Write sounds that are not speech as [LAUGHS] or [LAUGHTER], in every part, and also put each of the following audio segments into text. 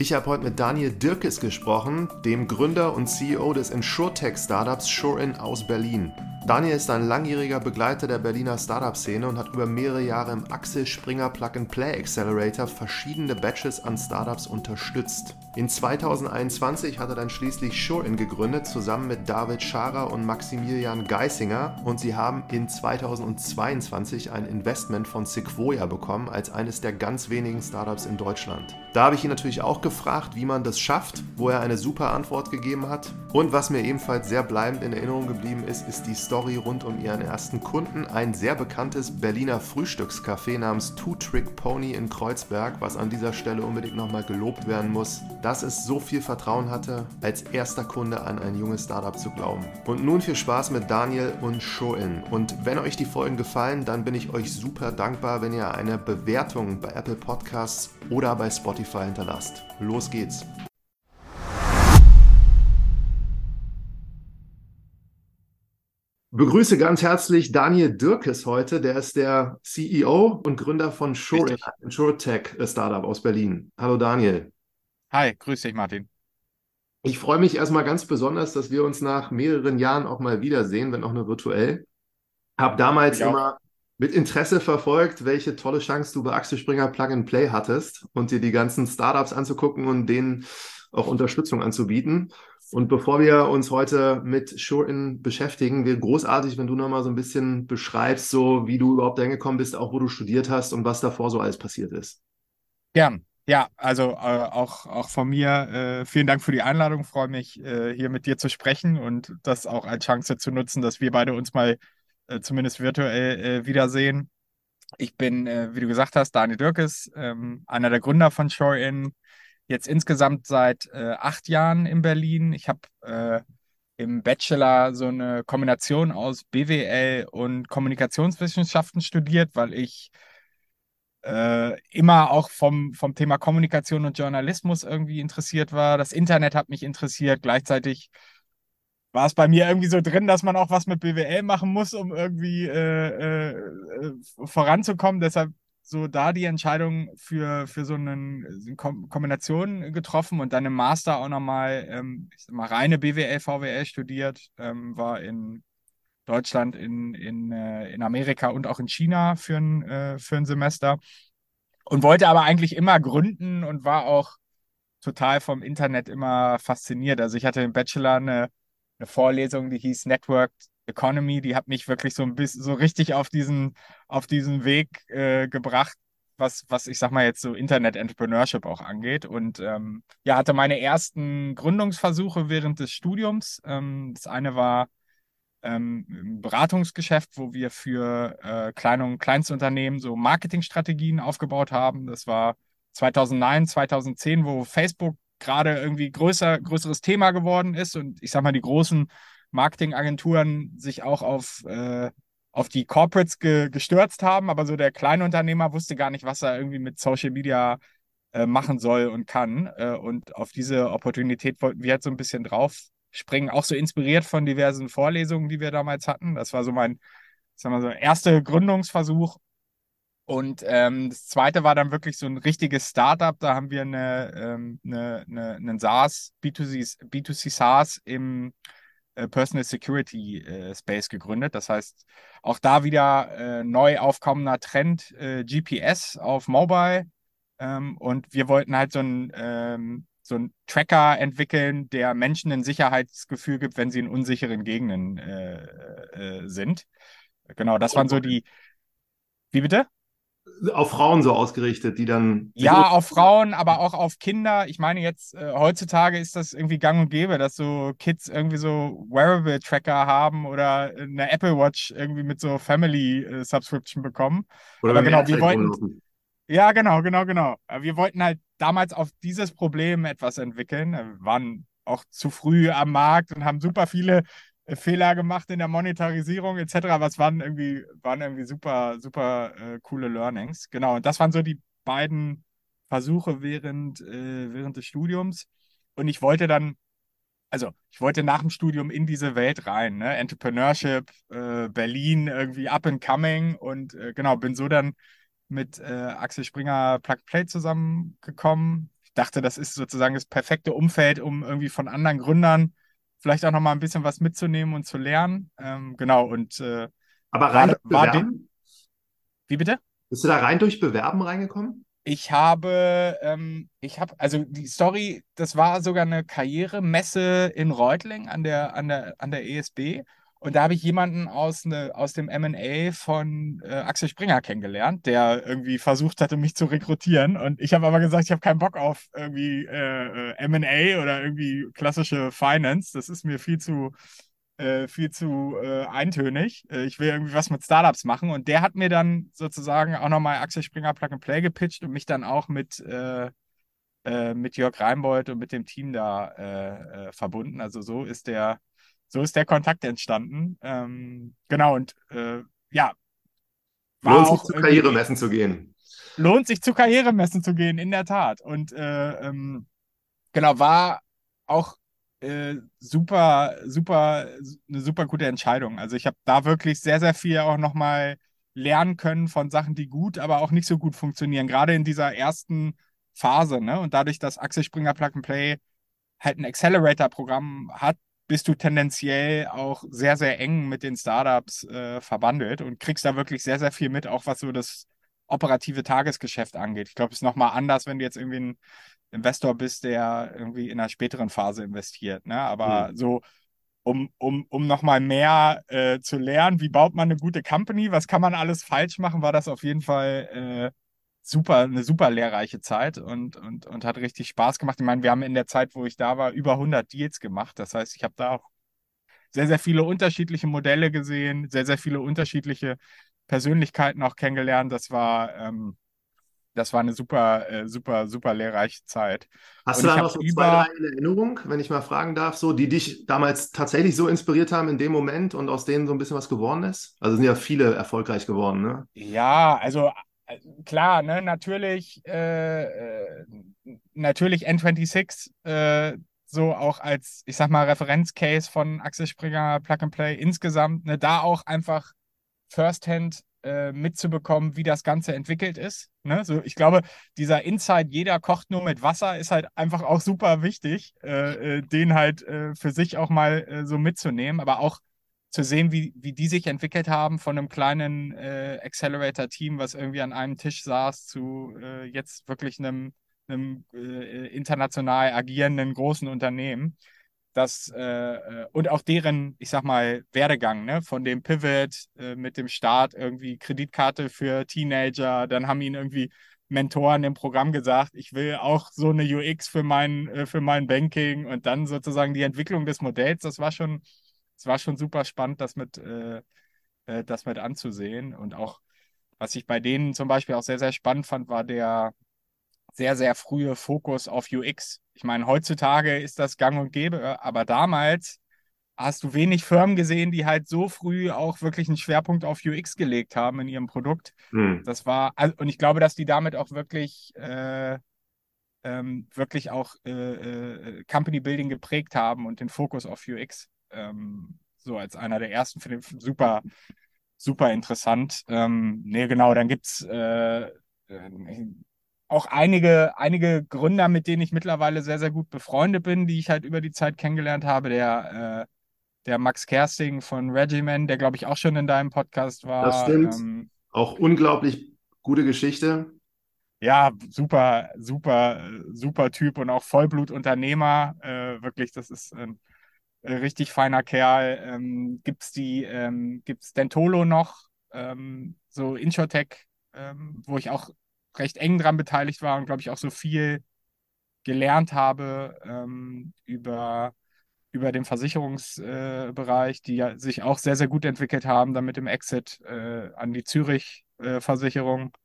Ich habe heute mit Daniel Dirkes gesprochen, dem Gründer und CEO des InsurTech-Startups SureIn aus Berlin. Daniel ist ein langjähriger Begleiter der Berliner Startup-Szene und hat über mehrere Jahre im Axel Springer Plug-and-Play Accelerator verschiedene Batches an Startups unterstützt. In 2021 hat er dann schließlich SureIn gegründet, zusammen mit David Scharer und Maximilian Geisinger und sie haben in 2022 ein Investment von Sequoia bekommen als eines der ganz wenigen Startups in Deutschland. Da habe ich ihn natürlich auch gefragt, wie man das schafft, wo er eine super Antwort gegeben hat und was mir ebenfalls sehr bleibend in Erinnerung geblieben ist, ist die Story rund um ihren ersten Kunden, ein sehr bekanntes Berliner Frühstückscafé namens Two Trick Pony in Kreuzberg, was an dieser Stelle unbedingt nochmal gelobt werden muss, dass es so viel Vertrauen hatte, als erster Kunde an ein junges Startup zu glauben. Und nun viel Spaß mit Daniel und Shoin. Und wenn euch die Folgen gefallen, dann bin ich euch super dankbar, wenn ihr eine Bewertung bei Apple Podcasts oder bei Spotify hinterlasst. Los geht's! Begrüße ganz herzlich Daniel Dirkes heute. Der ist der CEO und Gründer von Sure, SureTech Startup aus Berlin. Hallo Daniel. Hi, grüß dich Martin. Ich freue mich erstmal ganz besonders, dass wir uns nach mehreren Jahren auch mal wiedersehen, wenn auch nur virtuell. Hab damals ja. immer mit Interesse verfolgt, welche tolle Chance du bei Axel Springer Plug and Play hattest und dir die ganzen Startups anzugucken und denen auch Unterstützung anzubieten. Und bevor wir uns heute mit Sure-In beschäftigen, wäre großartig, wenn du nochmal so ein bisschen beschreibst, so wie du überhaupt hingekommen bist, auch wo du studiert hast und was davor so alles passiert ist. Gern. Ja, also äh, auch, auch von mir äh, vielen Dank für die Einladung. Freue mich, äh, hier mit dir zu sprechen und das auch als Chance zu nutzen, dass wir beide uns mal äh, zumindest virtuell äh, wiedersehen. Ich bin, äh, wie du gesagt hast, Daniel Dirkes, ähm, einer der Gründer von Shore-In, jetzt insgesamt seit äh, acht Jahren in Berlin. Ich habe äh, im Bachelor so eine Kombination aus BWL und Kommunikationswissenschaften studiert, weil ich äh, immer auch vom, vom Thema Kommunikation und Journalismus irgendwie interessiert war. Das Internet hat mich interessiert. Gleichzeitig war es bei mir irgendwie so drin, dass man auch was mit BWL machen muss, um irgendwie äh, äh, voranzukommen. Deshalb so da die Entscheidung für, für so eine Kombination getroffen und dann im Master auch nochmal, ähm, reine BWL, VWL studiert, ähm, war in Deutschland, in, in, äh, in Amerika und auch in China für ein, äh, für ein Semester und wollte aber eigentlich immer gründen und war auch total vom Internet immer fasziniert. Also ich hatte im Bachelor eine, eine Vorlesung, die hieß Networked Economy, die hat mich wirklich so ein bisschen so richtig auf diesen, auf diesen Weg äh, gebracht, was, was ich sag mal jetzt so Internet-Entrepreneurship auch angeht. Und ähm, ja, hatte meine ersten Gründungsversuche während des Studiums. Ähm, das eine war ähm, ein Beratungsgeschäft, wo wir für äh, kleine und Kleinstunternehmen so Marketingstrategien aufgebaut haben. Das war 2009, 2010, wo Facebook gerade irgendwie größer, größeres Thema geworden ist und ich sag mal, die großen Marketingagenturen sich auch auf, äh, auf die Corporates ge gestürzt haben, aber so der kleine Unternehmer wusste gar nicht, was er irgendwie mit Social Media äh, machen soll und kann. Äh, und auf diese Opportunität wollten wir jetzt so ein bisschen drauf springen, auch so inspiriert von diversen Vorlesungen, die wir damals hatten. Das war so mein, sagen wir so, erster Gründungsversuch. Und ähm, das zweite war dann wirklich so ein richtiges Startup. Da haben wir eine, ähm, eine, eine, einen SaaS, B2C, B2C SaaS im Personal Security äh, Space gegründet. Das heißt, auch da wieder äh, neu aufkommender Trend äh, GPS auf Mobile. Ähm, und wir wollten halt so ein ähm, so einen Tracker entwickeln, der Menschen ein Sicherheitsgefühl gibt, wenn sie in unsicheren Gegenden äh, äh, sind. Genau, das waren so die. Wie bitte? Auf Frauen so ausgerichtet, die dann. Ja, auf Frauen, aber auch auf Kinder. Ich meine, jetzt äh, heutzutage ist das irgendwie gang und gäbe, dass so Kids irgendwie so Wearable-Tracker haben oder eine Apple Watch irgendwie mit so Family-Subscription äh, bekommen. Oder aber genau, wir wollten. Ja, genau, genau, genau. Wir wollten halt damals auf dieses Problem etwas entwickeln. Wir waren auch zu früh am Markt und haben super viele Fehler gemacht in der Monetarisierung etc. Es waren irgendwie, waren irgendwie super, super äh, coole Learnings. Genau, und das waren so die beiden Versuche während, äh, während des Studiums. Und ich wollte dann, also ich wollte nach dem Studium in diese Welt rein, ne? Entrepreneurship, äh, Berlin, irgendwie up and coming und äh, genau, bin so dann mit äh, Axel Springer Plug Play zusammengekommen. ich dachte, das ist sozusagen das perfekte Umfeld, um irgendwie von anderen Gründern vielleicht auch noch mal ein bisschen was mitzunehmen und zu lernen. Ähm, genau, und äh, Aber rein war, war Wie bitte? Bist du da rein durch Bewerben reingekommen? Ich habe, ähm, ich habe, also die Story, das war sogar eine Karrieremesse in Reutling an der, an der, an der ESB. Und da habe ich jemanden aus, ne, aus dem MA von äh, Axel Springer kennengelernt, der irgendwie versucht hatte, mich zu rekrutieren. Und ich habe aber gesagt, ich habe keinen Bock auf irgendwie äh, äh MA oder irgendwie klassische Finance. Das ist mir viel zu, äh, viel zu äh, eintönig. Äh, ich will irgendwie was mit Startups machen. Und der hat mir dann sozusagen auch nochmal Axel Springer Plug and Play gepitcht und mich dann auch mit, äh, mit Jörg Reinbold und mit dem Team da verbunden. Also so ist der so ist der Kontakt entstanden. Ähm, genau, und äh, ja. Lohnt sich zu Karrieremessen zu gehen. Lohnt sich zu Karrieremessen zu gehen, in der Tat. Und äh, ähm, genau, war auch äh, super, super, eine super gute Entscheidung. Also ich habe da wirklich sehr, sehr viel auch nochmal lernen können von Sachen, die gut, aber auch nicht so gut funktionieren. Gerade in dieser ersten Phase. Ne? Und dadurch, dass Axel Springer Plug and Play halt ein Accelerator-Programm hat, bist du tendenziell auch sehr, sehr eng mit den Startups äh, verbandelt und kriegst da wirklich sehr, sehr viel mit, auch was so das operative Tagesgeschäft angeht. Ich glaube, es ist nochmal anders, wenn du jetzt irgendwie ein Investor bist, der irgendwie in einer späteren Phase investiert. Ne? Aber mhm. so, um, um, um nochmal mehr äh, zu lernen, wie baut man eine gute Company, was kann man alles falsch machen, war das auf jeden Fall äh, super, eine super lehrreiche Zeit und, und, und hat richtig Spaß gemacht. Ich meine, wir haben in der Zeit, wo ich da war, über 100 Deals gemacht. Das heißt, ich habe da auch sehr, sehr viele unterschiedliche Modelle gesehen, sehr, sehr viele unterschiedliche Persönlichkeiten auch kennengelernt. Das war, ähm, das war eine super, äh, super, super lehrreiche Zeit. Hast und du da noch so über... zwei, drei in Erinnerung, wenn ich mal fragen darf, so, die dich damals tatsächlich so inspiriert haben in dem Moment und aus denen so ein bisschen was geworden ist? Also sind ja viele erfolgreich geworden, ne? Ja, also klar, ne, natürlich, äh, äh natürlich N26 äh, so auch als, ich sag mal, Referenzcase von Axel Springer Plug and Play insgesamt, ne, da auch einfach firsthand äh, mitzubekommen, wie das Ganze entwickelt ist. Ne? So, ich glaube, dieser Insight, jeder kocht nur mit Wasser, ist halt einfach auch super wichtig, äh, äh den halt äh, für sich auch mal so mitzunehmen, aber auch zu sehen, wie, wie die sich entwickelt haben von einem kleinen äh, Accelerator-Team, was irgendwie an einem Tisch saß, zu äh, jetzt wirklich einem, einem äh, international agierenden großen Unternehmen. Das, äh, äh, und auch deren, ich sag mal, Werdegang, ne? von dem Pivot äh, mit dem Start, irgendwie Kreditkarte für Teenager, dann haben ihnen irgendwie Mentoren im Programm gesagt, ich will auch so eine UX für mein, für mein Banking und dann sozusagen die Entwicklung des Modells, das war schon, es war schon super spannend, das mit, äh, äh, das mit anzusehen. Und auch, was ich bei denen zum Beispiel auch sehr, sehr spannend fand, war der sehr, sehr frühe Fokus auf UX. Ich meine, heutzutage ist das gang und gäbe, aber damals hast du wenig Firmen gesehen, die halt so früh auch wirklich einen Schwerpunkt auf UX gelegt haben in ihrem Produkt. Hm. Das war, und ich glaube, dass die damit auch wirklich, äh, ähm, wirklich auch äh, äh, Company Building geprägt haben und den Fokus auf UX ähm, so als einer der ersten finde ich super, super interessant. Ähm, nee, genau, dann gibt es äh, äh, auch einige, einige Gründer, mit denen ich mittlerweile sehr, sehr gut befreundet bin, die ich halt über die Zeit kennengelernt habe. Der, äh, der Max Kersting von Regimen, der glaube ich auch schon in deinem Podcast war. Das stimmt. Ähm, auch unglaublich gute Geschichte. Ja, super, super, super Typ und auch Vollblutunternehmer. Äh, wirklich, das ist ein äh, richtig feiner Kerl. Ähm, es die, ähm, gibt's Dentolo noch, ähm, so Insurtech, ähm, wo ich auch recht eng dran beteiligt war und glaube ich auch so viel gelernt habe ähm, über, über den Versicherungsbereich, äh, die ja sich auch sehr, sehr gut entwickelt haben, dann mit dem Exit äh, an die Zürich-Versicherung. Äh,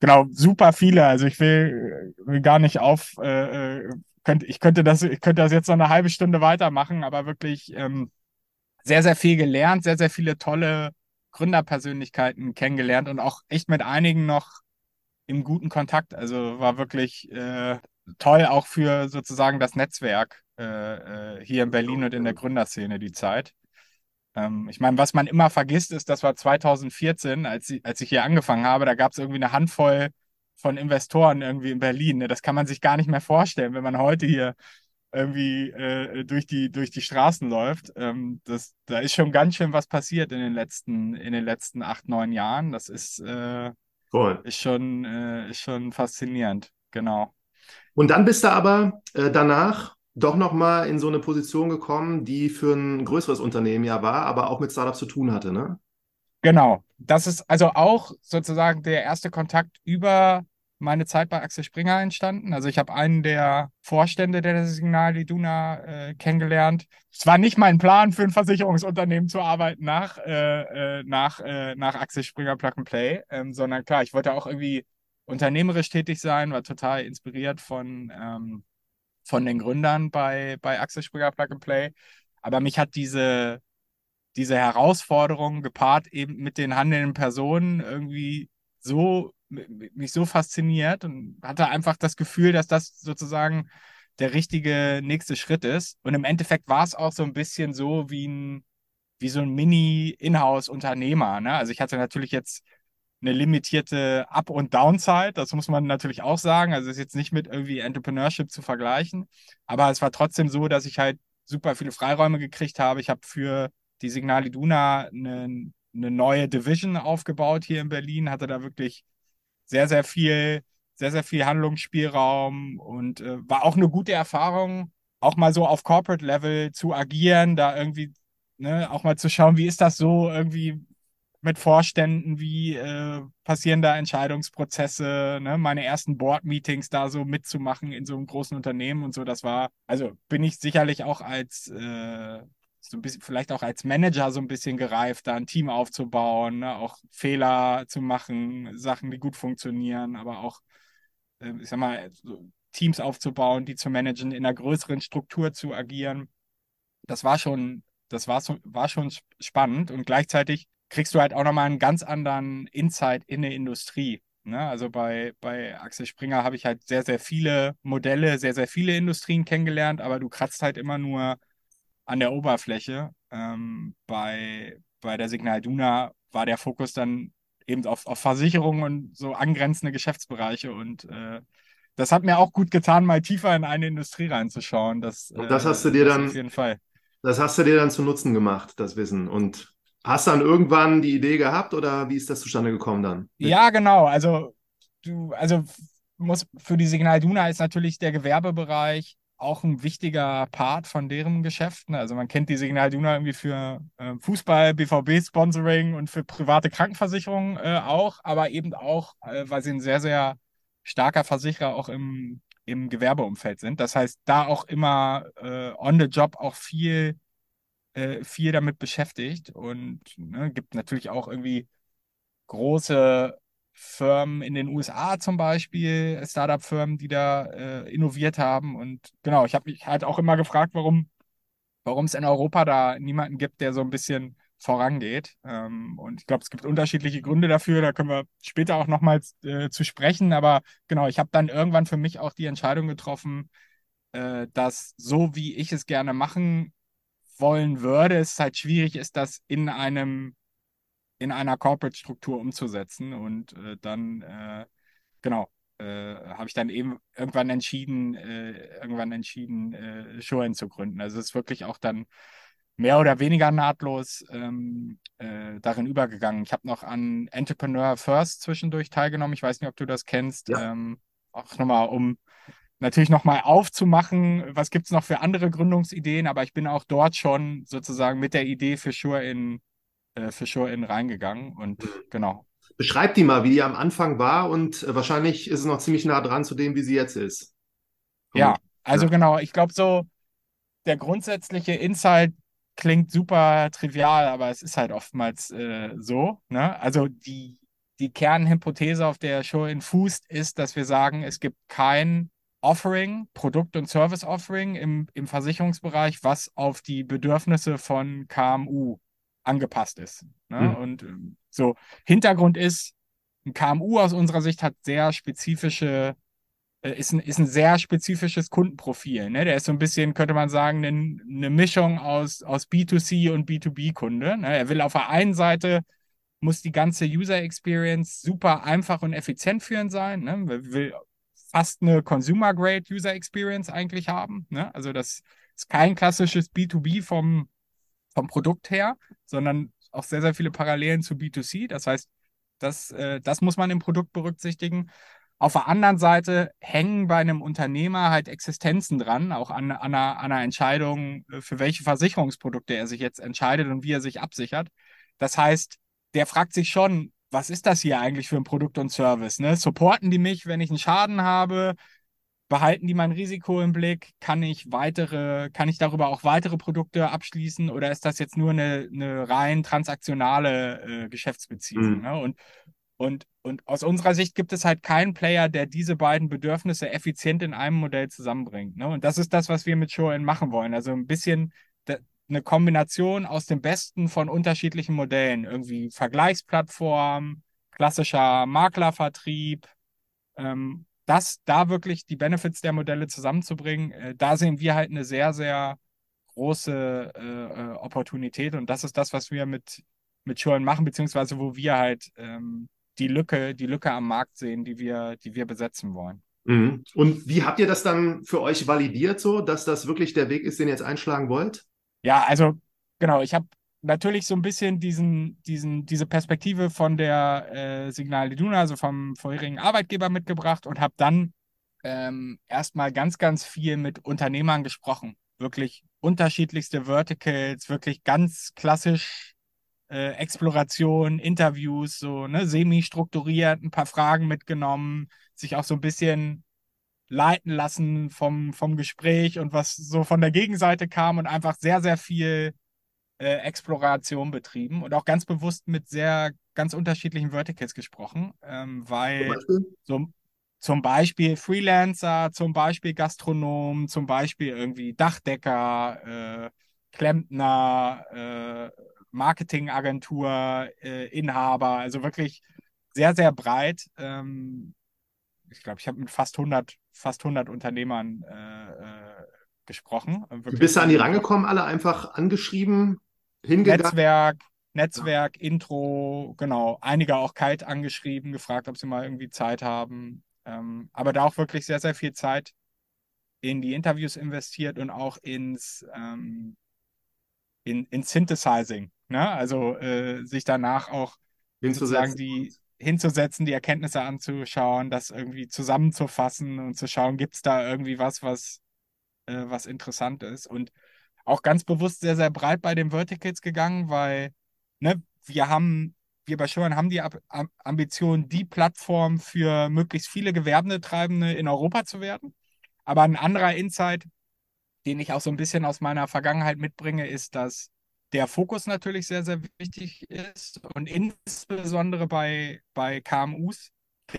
genau, super viele. Also ich will, will gar nicht auf, äh, äh könnte, ich, könnte das, ich könnte das jetzt noch eine halbe Stunde weitermachen, aber wirklich ähm, sehr, sehr viel gelernt, sehr, sehr viele tolle Gründerpersönlichkeiten kennengelernt und auch echt mit einigen noch im guten Kontakt. Also war wirklich äh, toll auch für sozusagen das Netzwerk äh, äh hier in Berlin und in der Gründerszene die Zeit. Ähm, ich meine, was man immer vergisst, ist, das war 2014, als, als ich hier angefangen habe, da gab es irgendwie eine Handvoll von Investoren irgendwie in Berlin. Ne? Das kann man sich gar nicht mehr vorstellen, wenn man heute hier irgendwie äh, durch, die, durch die Straßen läuft. Ähm, das, da ist schon ganz schön was passiert in den letzten, in den letzten acht, neun Jahren. Das ist, äh, cool. ist, schon, äh, ist schon faszinierend, genau. Und dann bist du aber äh, danach doch nochmal in so eine Position gekommen, die für ein größeres Unternehmen ja war, aber auch mit Startups zu tun hatte, ne? Genau. Das ist also auch sozusagen der erste Kontakt über meine Zeit bei Axel Springer entstanden. Also ich habe einen der Vorstände der Signal Iduna äh, kennengelernt. Es war nicht mein Plan, für ein Versicherungsunternehmen zu arbeiten nach, äh, äh, nach, äh, nach Axel Springer Plug and Play, ähm, sondern klar, ich wollte auch irgendwie unternehmerisch tätig sein, war total inspiriert von, ähm, von den Gründern bei, bei Axel Springer Plug and Play. Aber mich hat diese, diese Herausforderung gepaart eben mit den handelnden Personen irgendwie so mich so fasziniert und hatte einfach das Gefühl, dass das sozusagen der richtige nächste Schritt ist. Und im Endeffekt war es auch so ein bisschen so wie ein, wie so ein Mini-Inhouse-Unternehmer. Ne? Also ich hatte natürlich jetzt eine limitierte Up- und Downside, das muss man natürlich auch sagen. Also ist jetzt nicht mit irgendwie Entrepreneurship zu vergleichen, aber es war trotzdem so, dass ich halt super viele Freiräume gekriegt habe. Ich habe für die Signal Iduna eine, eine neue Division aufgebaut hier in Berlin, hatte da wirklich sehr, sehr viel, sehr, sehr viel Handlungsspielraum und äh, war auch eine gute Erfahrung, auch mal so auf Corporate Level zu agieren, da irgendwie, ne, auch mal zu schauen, wie ist das so irgendwie mit Vorständen, wie äh, passieren da Entscheidungsprozesse, ne? meine ersten Board-Meetings da so mitzumachen in so einem großen Unternehmen und so, das war, also bin ich sicherlich auch als äh, so ein bisschen, vielleicht auch als Manager so ein bisschen gereift, da ein Team aufzubauen, ne? auch Fehler zu machen, Sachen, die gut funktionieren, aber auch, äh, ich sag mal, so Teams aufzubauen, die zu managen, in einer größeren Struktur zu agieren. Das war schon, das war, war schon spannend und gleichzeitig kriegst du halt auch nochmal einen ganz anderen Insight in der Industrie. Ne? Also bei, bei Axel Springer habe ich halt sehr, sehr viele Modelle, sehr, sehr viele Industrien kennengelernt, aber du kratzt halt immer nur an der Oberfläche. Ähm, bei, bei der Signal Duna war der Fokus dann eben auf, auf Versicherungen und so angrenzende Geschäftsbereiche. Und äh, das hat mir auch gut getan, mal tiefer in eine Industrie reinzuschauen. Das, und das hast du dir dann auf jeden Fall. Das hast du dir dann zu Nutzen gemacht, das Wissen. Und hast dann irgendwann die Idee gehabt oder wie ist das zustande gekommen dann? Ja, genau. Also du, also muss für die Signal Duna ist natürlich der Gewerbebereich auch ein wichtiger Part von deren Geschäften. Also man kennt die Signal Duna irgendwie für äh, Fußball, BVB-Sponsoring und für private Krankenversicherungen äh, auch, aber eben auch, äh, weil sie ein sehr, sehr starker Versicherer auch im, im Gewerbeumfeld sind. Das heißt, da auch immer äh, on the job auch viel, äh, viel damit beschäftigt und ne, gibt natürlich auch irgendwie große Firmen in den USA zum Beispiel, Startup-Firmen, die da äh, innoviert haben. Und genau, ich habe mich halt auch immer gefragt, warum warum es in Europa da niemanden gibt, der so ein bisschen vorangeht. Ähm, und ich glaube, es gibt unterschiedliche Gründe dafür. Da können wir später auch nochmals äh, zu sprechen. Aber genau, ich habe dann irgendwann für mich auch die Entscheidung getroffen, äh, dass so wie ich es gerne machen wollen würde, es halt schwierig ist, das in einem in einer Corporate-Struktur umzusetzen. Und äh, dann, äh, genau, äh, habe ich dann eben irgendwann entschieden, äh, irgendwann entschieden, äh, Showen zu gründen. Also es ist wirklich auch dann mehr oder weniger nahtlos ähm, äh, darin übergegangen. Ich habe noch an Entrepreneur First zwischendurch teilgenommen. Ich weiß nicht, ob du das kennst. Ja. Ähm, auch nochmal, um natürlich nochmal aufzumachen, was gibt es noch für andere Gründungsideen, aber ich bin auch dort schon sozusagen mit der Idee für Sure in äh, für Show-In reingegangen und genau. Beschreib die mal, wie die am Anfang war und äh, wahrscheinlich ist es noch ziemlich nah dran zu dem, wie sie jetzt ist. Ja, also ja. genau, ich glaube so, der grundsätzliche Insight klingt super trivial, aber es ist halt oftmals äh, so. Ne? Also die, die Kernhypothese, auf der Show-In fußt, ist, dass wir sagen, es gibt kein Offering, Produkt- und Service-Offering im, im Versicherungsbereich, was auf die Bedürfnisse von KMU angepasst ist. Ne? Mhm. Und ähm, so, Hintergrund ist, ein KMU aus unserer Sicht hat sehr spezifische, äh, ist, ein, ist ein sehr spezifisches Kundenprofil. Ne? Der ist so ein bisschen, könnte man sagen, eine, eine Mischung aus, aus B2C und B2B-Kunde. Ne? Er will auf der einen Seite muss die ganze User Experience super einfach und effizient führend sein. Ne? Man will fast eine Consumer-Grade User Experience eigentlich haben. Ne? Also das ist kein klassisches B2B vom, vom Produkt her, sondern auch sehr, sehr viele Parallelen zu B2C. Das heißt, das, äh, das muss man im Produkt berücksichtigen. Auf der anderen Seite hängen bei einem Unternehmer halt Existenzen dran, auch an, an, einer, an einer Entscheidung, äh, für welche Versicherungsprodukte er sich jetzt entscheidet und wie er sich absichert. Das heißt, der fragt sich schon, was ist das hier eigentlich für ein Produkt und Service? Ne? Supporten die mich, wenn ich einen Schaden habe? Behalten die mein Risiko im Blick? Kann ich weitere, kann ich darüber auch weitere Produkte abschließen oder ist das jetzt nur eine, eine rein transaktionale äh, Geschäftsbeziehung? Mhm. Ne? Und und, und aus unserer Sicht gibt es halt keinen Player, der diese beiden Bedürfnisse effizient in einem Modell zusammenbringt. Ne? Und das ist das, was wir mit Show-In machen wollen. Also ein bisschen eine Kombination aus dem Besten von unterschiedlichen Modellen. Irgendwie Vergleichsplattform, klassischer Maklervertrieb. Ähm, das, da wirklich die Benefits der Modelle zusammenzubringen, äh, da sehen wir halt eine sehr, sehr große äh, äh Opportunität. Und das ist das, was wir mit, mit Show-In machen, beziehungsweise wo wir halt ähm, die Lücke, die Lücke am Markt sehen, die wir, die wir besetzen wollen. Mhm. Und wie habt ihr das dann für euch validiert, so, dass das wirklich der Weg ist, den ihr jetzt einschlagen wollt? Ja, also genau, ich habe natürlich so ein bisschen diesen, diesen, diese Perspektive von der äh, Signal Iduna, also vom vorherigen Arbeitgeber mitgebracht und habe dann ähm, erstmal ganz, ganz viel mit Unternehmern gesprochen. Wirklich unterschiedlichste Verticals, wirklich ganz klassisch äh, Exploration, Interviews, so ne, semi-strukturiert, ein paar Fragen mitgenommen, sich auch so ein bisschen leiten lassen vom, vom Gespräch und was so von der Gegenseite kam und einfach sehr, sehr viel äh, Exploration betrieben und auch ganz bewusst mit sehr ganz unterschiedlichen Verticals gesprochen, ähm, weil so, zum Beispiel Freelancer, zum Beispiel Gastronom, zum Beispiel irgendwie Dachdecker, äh, Klempner, äh, Marketingagentur, äh, Inhaber, also wirklich sehr, sehr breit. Ähm, ich glaube, ich habe mit fast 100, fast 100 Unternehmern äh, äh, gesprochen. Wirklich Bist du an die rangekommen, alle einfach angeschrieben, hingegangen? Netzwerk, Netzwerk, ja. Intro, genau. Einige auch kalt angeschrieben, gefragt, ob sie mal irgendwie Zeit haben. Ähm, aber da auch wirklich sehr, sehr viel Zeit in die Interviews investiert und auch ins, ähm, in, in Synthesizing. Ne? Also äh, sich danach auch sozusagen die hinzusetzen, die Erkenntnisse anzuschauen, das irgendwie zusammenzufassen und zu schauen, gibt es da irgendwie was, was, äh, was interessant ist. Und auch ganz bewusst sehr, sehr breit bei den Verticals gegangen, weil ne, wir haben, wir bei Schumann haben die Ambition, die Plattform für möglichst viele Gewerbetreibende in Europa zu werden. Aber ein anderer Insight, den ich auch so ein bisschen aus meiner Vergangenheit mitbringe, ist, dass der Fokus natürlich sehr, sehr wichtig ist und insbesondere bei, bei KMUs.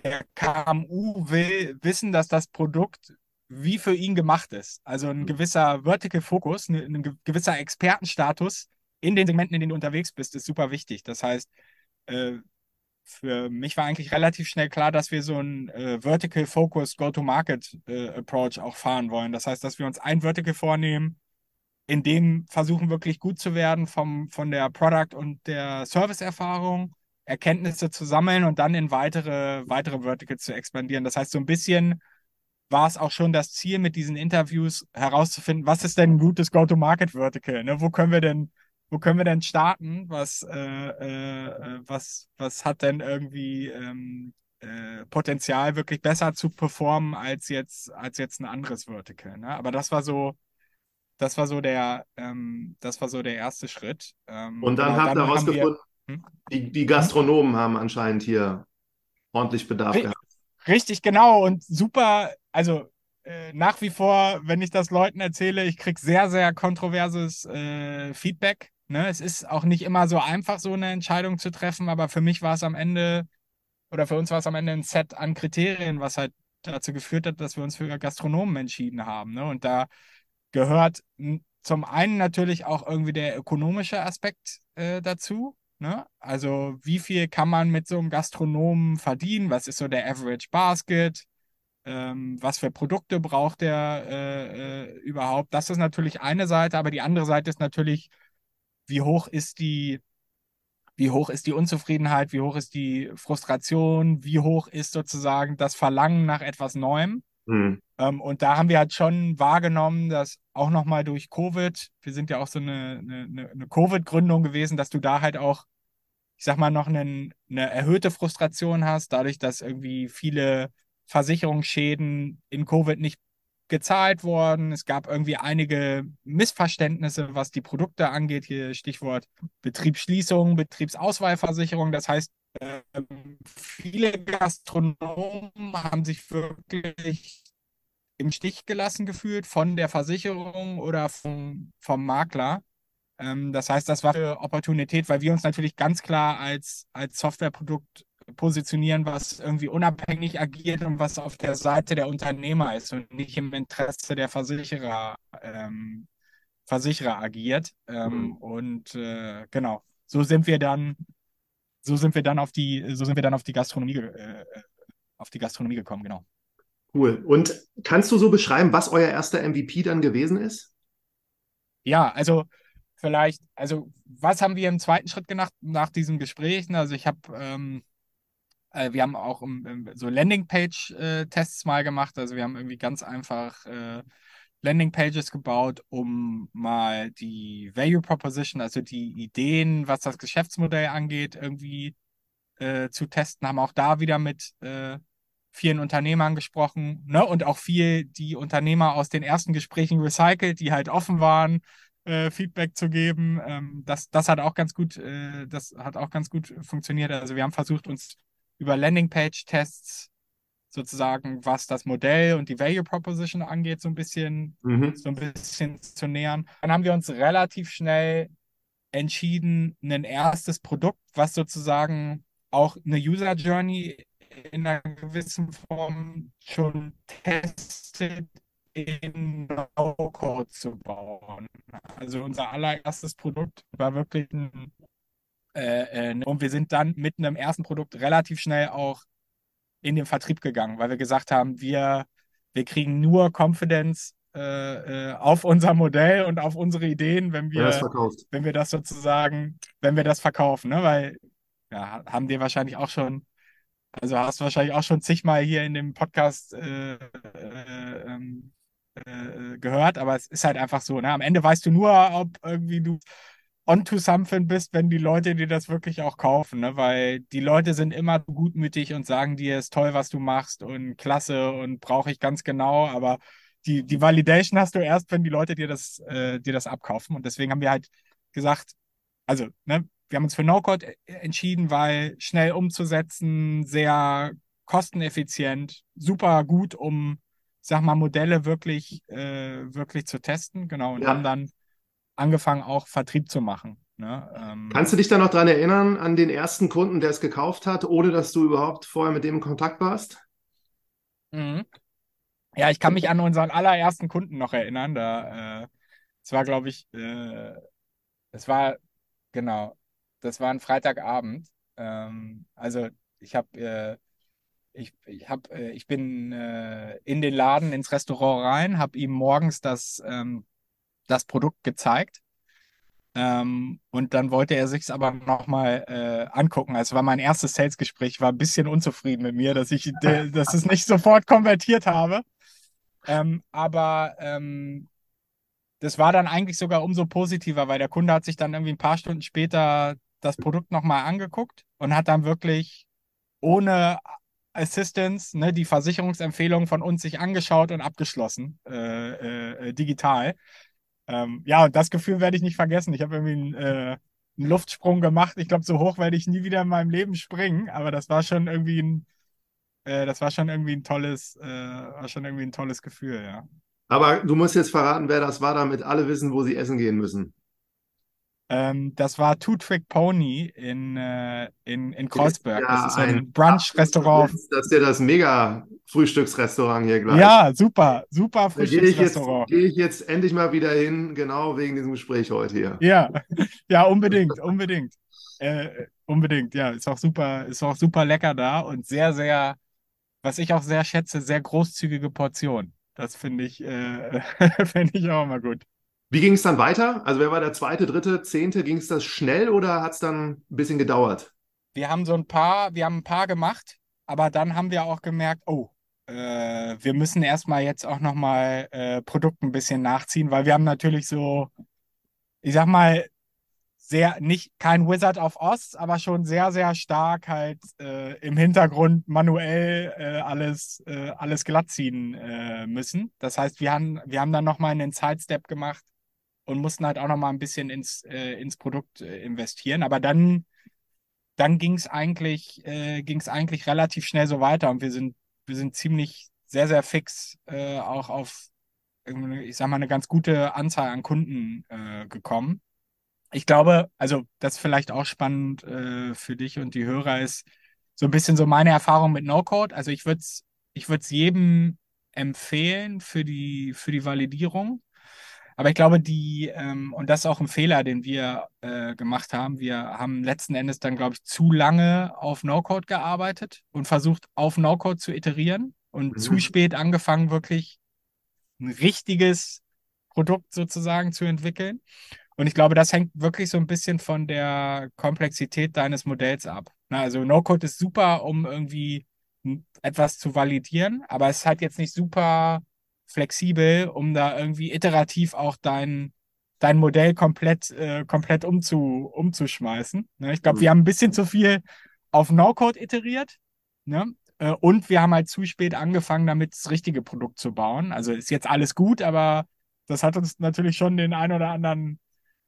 Der KMU will wissen, dass das Produkt wie für ihn gemacht ist. Also ein gewisser Vertical Focus, ein, ein gewisser Expertenstatus in den Segmenten, in denen du unterwegs bist, ist super wichtig. Das heißt, äh, für mich war eigentlich relativ schnell klar, dass wir so einen äh, Vertical Focus Go-to-Market äh, Approach auch fahren wollen. Das heißt, dass wir uns ein Vertical vornehmen, in dem versuchen wirklich gut zu werden vom, von der Product- und der Service-Erfahrung, Erkenntnisse zu sammeln und dann in weitere, weitere Verticals zu expandieren. Das heißt, so ein bisschen war es auch schon das Ziel mit diesen Interviews herauszufinden, was ist denn ein gutes Go-to-Market-Vertical? Ne? Wo können wir denn, wo können wir denn starten? Was, äh, äh, was, was hat denn irgendwie ähm, äh, Potenzial, wirklich besser zu performen als jetzt, als jetzt ein anderes Vertical? Ne? Aber das war so, das war so der, ähm, das war so der erste Schritt. Ähm, und dann genau, habt ihr herausgefunden, hm? die, die Gastronomen haben anscheinend hier ordentlich Bedarf gehabt. Richtig, genau. Und super, also äh, nach wie vor, wenn ich das Leuten erzähle, ich kriege sehr, sehr kontroverses äh, Feedback. Ne? Es ist auch nicht immer so einfach, so eine Entscheidung zu treffen, aber für mich war es am Ende, oder für uns war es am Ende ein Set an Kriterien, was halt dazu geführt hat, dass wir uns für Gastronomen entschieden haben. Ne? Und da gehört zum einen natürlich auch irgendwie der ökonomische Aspekt äh, dazu. Ne? Also wie viel kann man mit so einem Gastronomen verdienen? Was ist so der Average Basket? Ähm, was für Produkte braucht der äh, äh, überhaupt? Das ist natürlich eine Seite, aber die andere Seite ist natürlich, wie hoch ist die, wie hoch ist die Unzufriedenheit, wie hoch ist die Frustration, wie hoch ist sozusagen das Verlangen nach etwas Neuem. Mhm. Ähm, und da haben wir halt schon wahrgenommen, dass auch nochmal durch Covid, wir sind ja auch so eine, eine, eine Covid-Gründung gewesen, dass du da halt auch, ich sag mal, noch einen, eine erhöhte Frustration hast, dadurch, dass irgendwie viele Versicherungsschäden in Covid nicht gezahlt worden. Es gab irgendwie einige Missverständnisse, was die Produkte angeht. Hier Stichwort Betriebsschließung, Betriebsauswahlversicherung. Das heißt, ähm, viele Gastronomen haben sich wirklich im Stich gelassen gefühlt von der Versicherung oder vom, vom Makler. Ähm, das heißt, das war eine Opportunität, weil wir uns natürlich ganz klar als, als Softwareprodukt positionieren, was irgendwie unabhängig agiert und was auf der Seite der Unternehmer ist und nicht im Interesse der Versicherer, ähm, Versicherer agiert. Ähm, mhm. Und äh, genau, so sind wir dann, so sind wir dann auf die, so sind wir dann auf die Gastronomie, äh, auf die Gastronomie gekommen, genau. Cool. Und kannst du so beschreiben, was euer erster MVP dann gewesen ist? Ja, also vielleicht, also was haben wir im zweiten Schritt gemacht nach diesem Gespräch? Also ich habe ähm, äh, wir haben auch um, so Landingpage-Tests mal gemacht. Also wir haben irgendwie ganz einfach äh, Landingpages gebaut, um mal die Value Proposition, also die Ideen, was das Geschäftsmodell angeht, irgendwie äh, zu testen. Haben auch da wieder mit äh, vielen Unternehmern gesprochen ne? und auch viel die Unternehmer aus den ersten Gesprächen recycelt, die halt offen waren, äh, Feedback zu geben. Ähm, das, das hat auch ganz gut, äh, das hat auch ganz gut funktioniert. Also wir haben versucht, uns über Landingpage-Tests sozusagen, was das Modell und die Value Proposition angeht, so ein bisschen, mhm. so ein bisschen zu nähern. Dann haben wir uns relativ schnell entschieden, ein erstes Produkt, was sozusagen auch eine User Journey in einer gewissen Form schon testet, in No-Code zu bauen. Also unser allererstes Produkt war wirklich ein äh, äh, und wir sind dann mit einem ersten Produkt relativ schnell auch in den Vertrieb gegangen, weil wir gesagt haben, wir, wir kriegen nur Confidence äh, äh, auf unser Modell und auf unsere Ideen, wenn wir, wenn wir das sozusagen, wenn wir das verkaufen, ne? Weil ja, haben dir wahrscheinlich auch schon, also hast du wahrscheinlich auch schon zigmal hier in dem Podcast äh, äh, ähm, gehört, aber es ist halt einfach so, ne? Am Ende weißt du nur, ob irgendwie du onto something bist, wenn die Leute dir das wirklich auch kaufen, ne? Weil die Leute sind immer gutmütig und sagen dir, ist toll, was du machst und klasse und brauche ich ganz genau, aber die, die Validation hast du erst, wenn die Leute dir das, äh, dir das abkaufen. Und deswegen haben wir halt gesagt, also, ne, wir haben uns für No-Code e-, entschieden, weil schnell umzusetzen, sehr kosteneffizient, super gut, um, sag mal, Modelle wirklich, äh, wirklich zu testen. Genau. Und ja. haben dann angefangen, auch Vertrieb zu machen. Ne? Ähm, Kannst du dich da noch dran erinnern, an den ersten Kunden, der es gekauft hat, ohne dass du überhaupt vorher mit dem in Kontakt warst? Mhm. Ja, ich kann mich an unseren allerersten Kunden noch erinnern. Da, äh, es war, glaube ich, äh, es war, genau, das war ein Freitagabend. Ähm, also ich habe, äh, ich, ich, hab, äh, ich bin äh, in den Laden ins Restaurant rein, habe ihm morgens das ähm, das Produkt gezeigt. Ähm, und dann wollte er sich es aber nochmal äh, angucken. Also war mein erstes Sales-Gespräch, war ein bisschen unzufrieden mit mir, dass ich [LAUGHS] dass es nicht sofort konvertiert habe. Ähm, aber ähm, das war dann eigentlich sogar umso positiver, weil der Kunde hat sich dann irgendwie ein paar Stunden später das Produkt nochmal angeguckt und hat dann wirklich ohne Assistance ne, die Versicherungsempfehlung von uns sich angeschaut und abgeschlossen, äh, äh, digital. Ähm, ja, und das Gefühl werde ich nicht vergessen. Ich habe irgendwie einen, äh, einen, Luftsprung gemacht. Ich glaube, so hoch werde ich nie wieder in meinem Leben springen, aber das war schon irgendwie ein, äh, das war schon irgendwie ein tolles, äh, war schon irgendwie ein tolles Gefühl, ja. Aber du musst jetzt verraten, wer das war, damit alle wissen, wo sie essen gehen müssen. Ähm, das war Two Trick Pony in, äh, in, in Kreuzberg. Ja, das ist ein, ein Brunch-Restaurant. Das ist ja das mega Frühstücksrestaurant hier gleich. Ja, super, super Frühstücksrestaurant. Gehe ich, jetzt, geh ich jetzt endlich mal wieder hin, genau wegen diesem Gespräch heute hier. Ja, [LAUGHS] ja, unbedingt, unbedingt. Äh, unbedingt, ja, ist auch super, ist auch super lecker da und sehr, sehr, was ich auch sehr schätze, sehr großzügige Portion. Das finde ich, äh, [LAUGHS] finde ich auch mal gut. Wie ging es dann weiter? Also wer war der zweite, dritte, zehnte? Ging es das schnell oder hat es dann ein bisschen gedauert? Wir haben so ein paar, wir haben ein paar gemacht, aber dann haben wir auch gemerkt, oh, äh, wir müssen erstmal jetzt auch nochmal äh, Produkt ein bisschen nachziehen, weil wir haben natürlich so, ich sag mal, sehr, nicht kein Wizard of Oz, aber schon sehr, sehr stark halt äh, im Hintergrund manuell äh, alles, äh, alles glatt ziehen äh, müssen. Das heißt, wir haben, wir haben dann nochmal einen Sidestep gemacht und mussten halt auch nochmal ein bisschen ins, äh, ins Produkt äh, investieren. Aber dann, dann ging es eigentlich, ging's eigentlich relativ schnell so weiter und wir sind, wir sind ziemlich sehr, sehr fix auch auf, ich sag mal, eine ganz gute Anzahl an Kunden gekommen ich glaube, also das ist vielleicht auch spannend äh, für dich und die Hörer ist so ein bisschen so meine Erfahrung mit No-Code. Also ich würde es ich jedem empfehlen für die, für die Validierung. Aber ich glaube, die, ähm, und das ist auch ein Fehler, den wir äh, gemacht haben. Wir haben letzten Endes dann, glaube ich, zu lange auf No-Code gearbeitet und versucht, auf No-Code zu iterieren und mhm. zu spät angefangen, wirklich ein richtiges Produkt sozusagen zu entwickeln. Und ich glaube, das hängt wirklich so ein bisschen von der Komplexität deines Modells ab. also No-Code ist super, um irgendwie etwas zu validieren, aber es ist halt jetzt nicht super flexibel, um da irgendwie iterativ auch dein, dein Modell komplett, äh, komplett umzu, umzuschmeißen. Ne? Ich glaube, mhm. wir haben ein bisschen zu viel auf No-Code iteriert. Ne? Äh, und wir haben halt zu spät angefangen, damit das richtige Produkt zu bauen. Also ist jetzt alles gut, aber das hat uns natürlich schon den ein oder anderen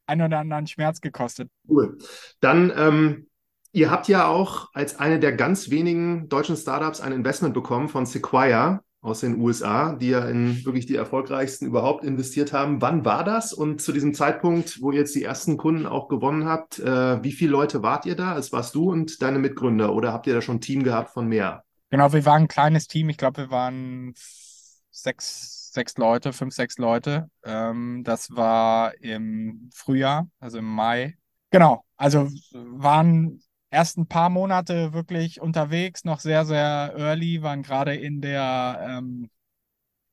einen oder anderen Schmerz gekostet. Cool. Dann, ähm, ihr habt ja auch als eine der ganz wenigen deutschen Startups ein Investment bekommen von Sequoia aus den USA, die ja in wirklich die erfolgreichsten überhaupt investiert haben. Wann war das? Und zu diesem Zeitpunkt, wo ihr jetzt die ersten Kunden auch gewonnen habt, äh, wie viele Leute wart ihr da? Es warst du und deine Mitgründer oder habt ihr da schon ein Team gehabt von mehr? Genau, wir waren ein kleines Team. Ich glaube, wir waren sechs, sechs Leute, fünf, sechs Leute. Ähm, das war im Frühjahr, also im Mai. Genau, also waren erst ein paar Monate wirklich unterwegs, noch sehr, sehr early, waren gerade in der, ähm,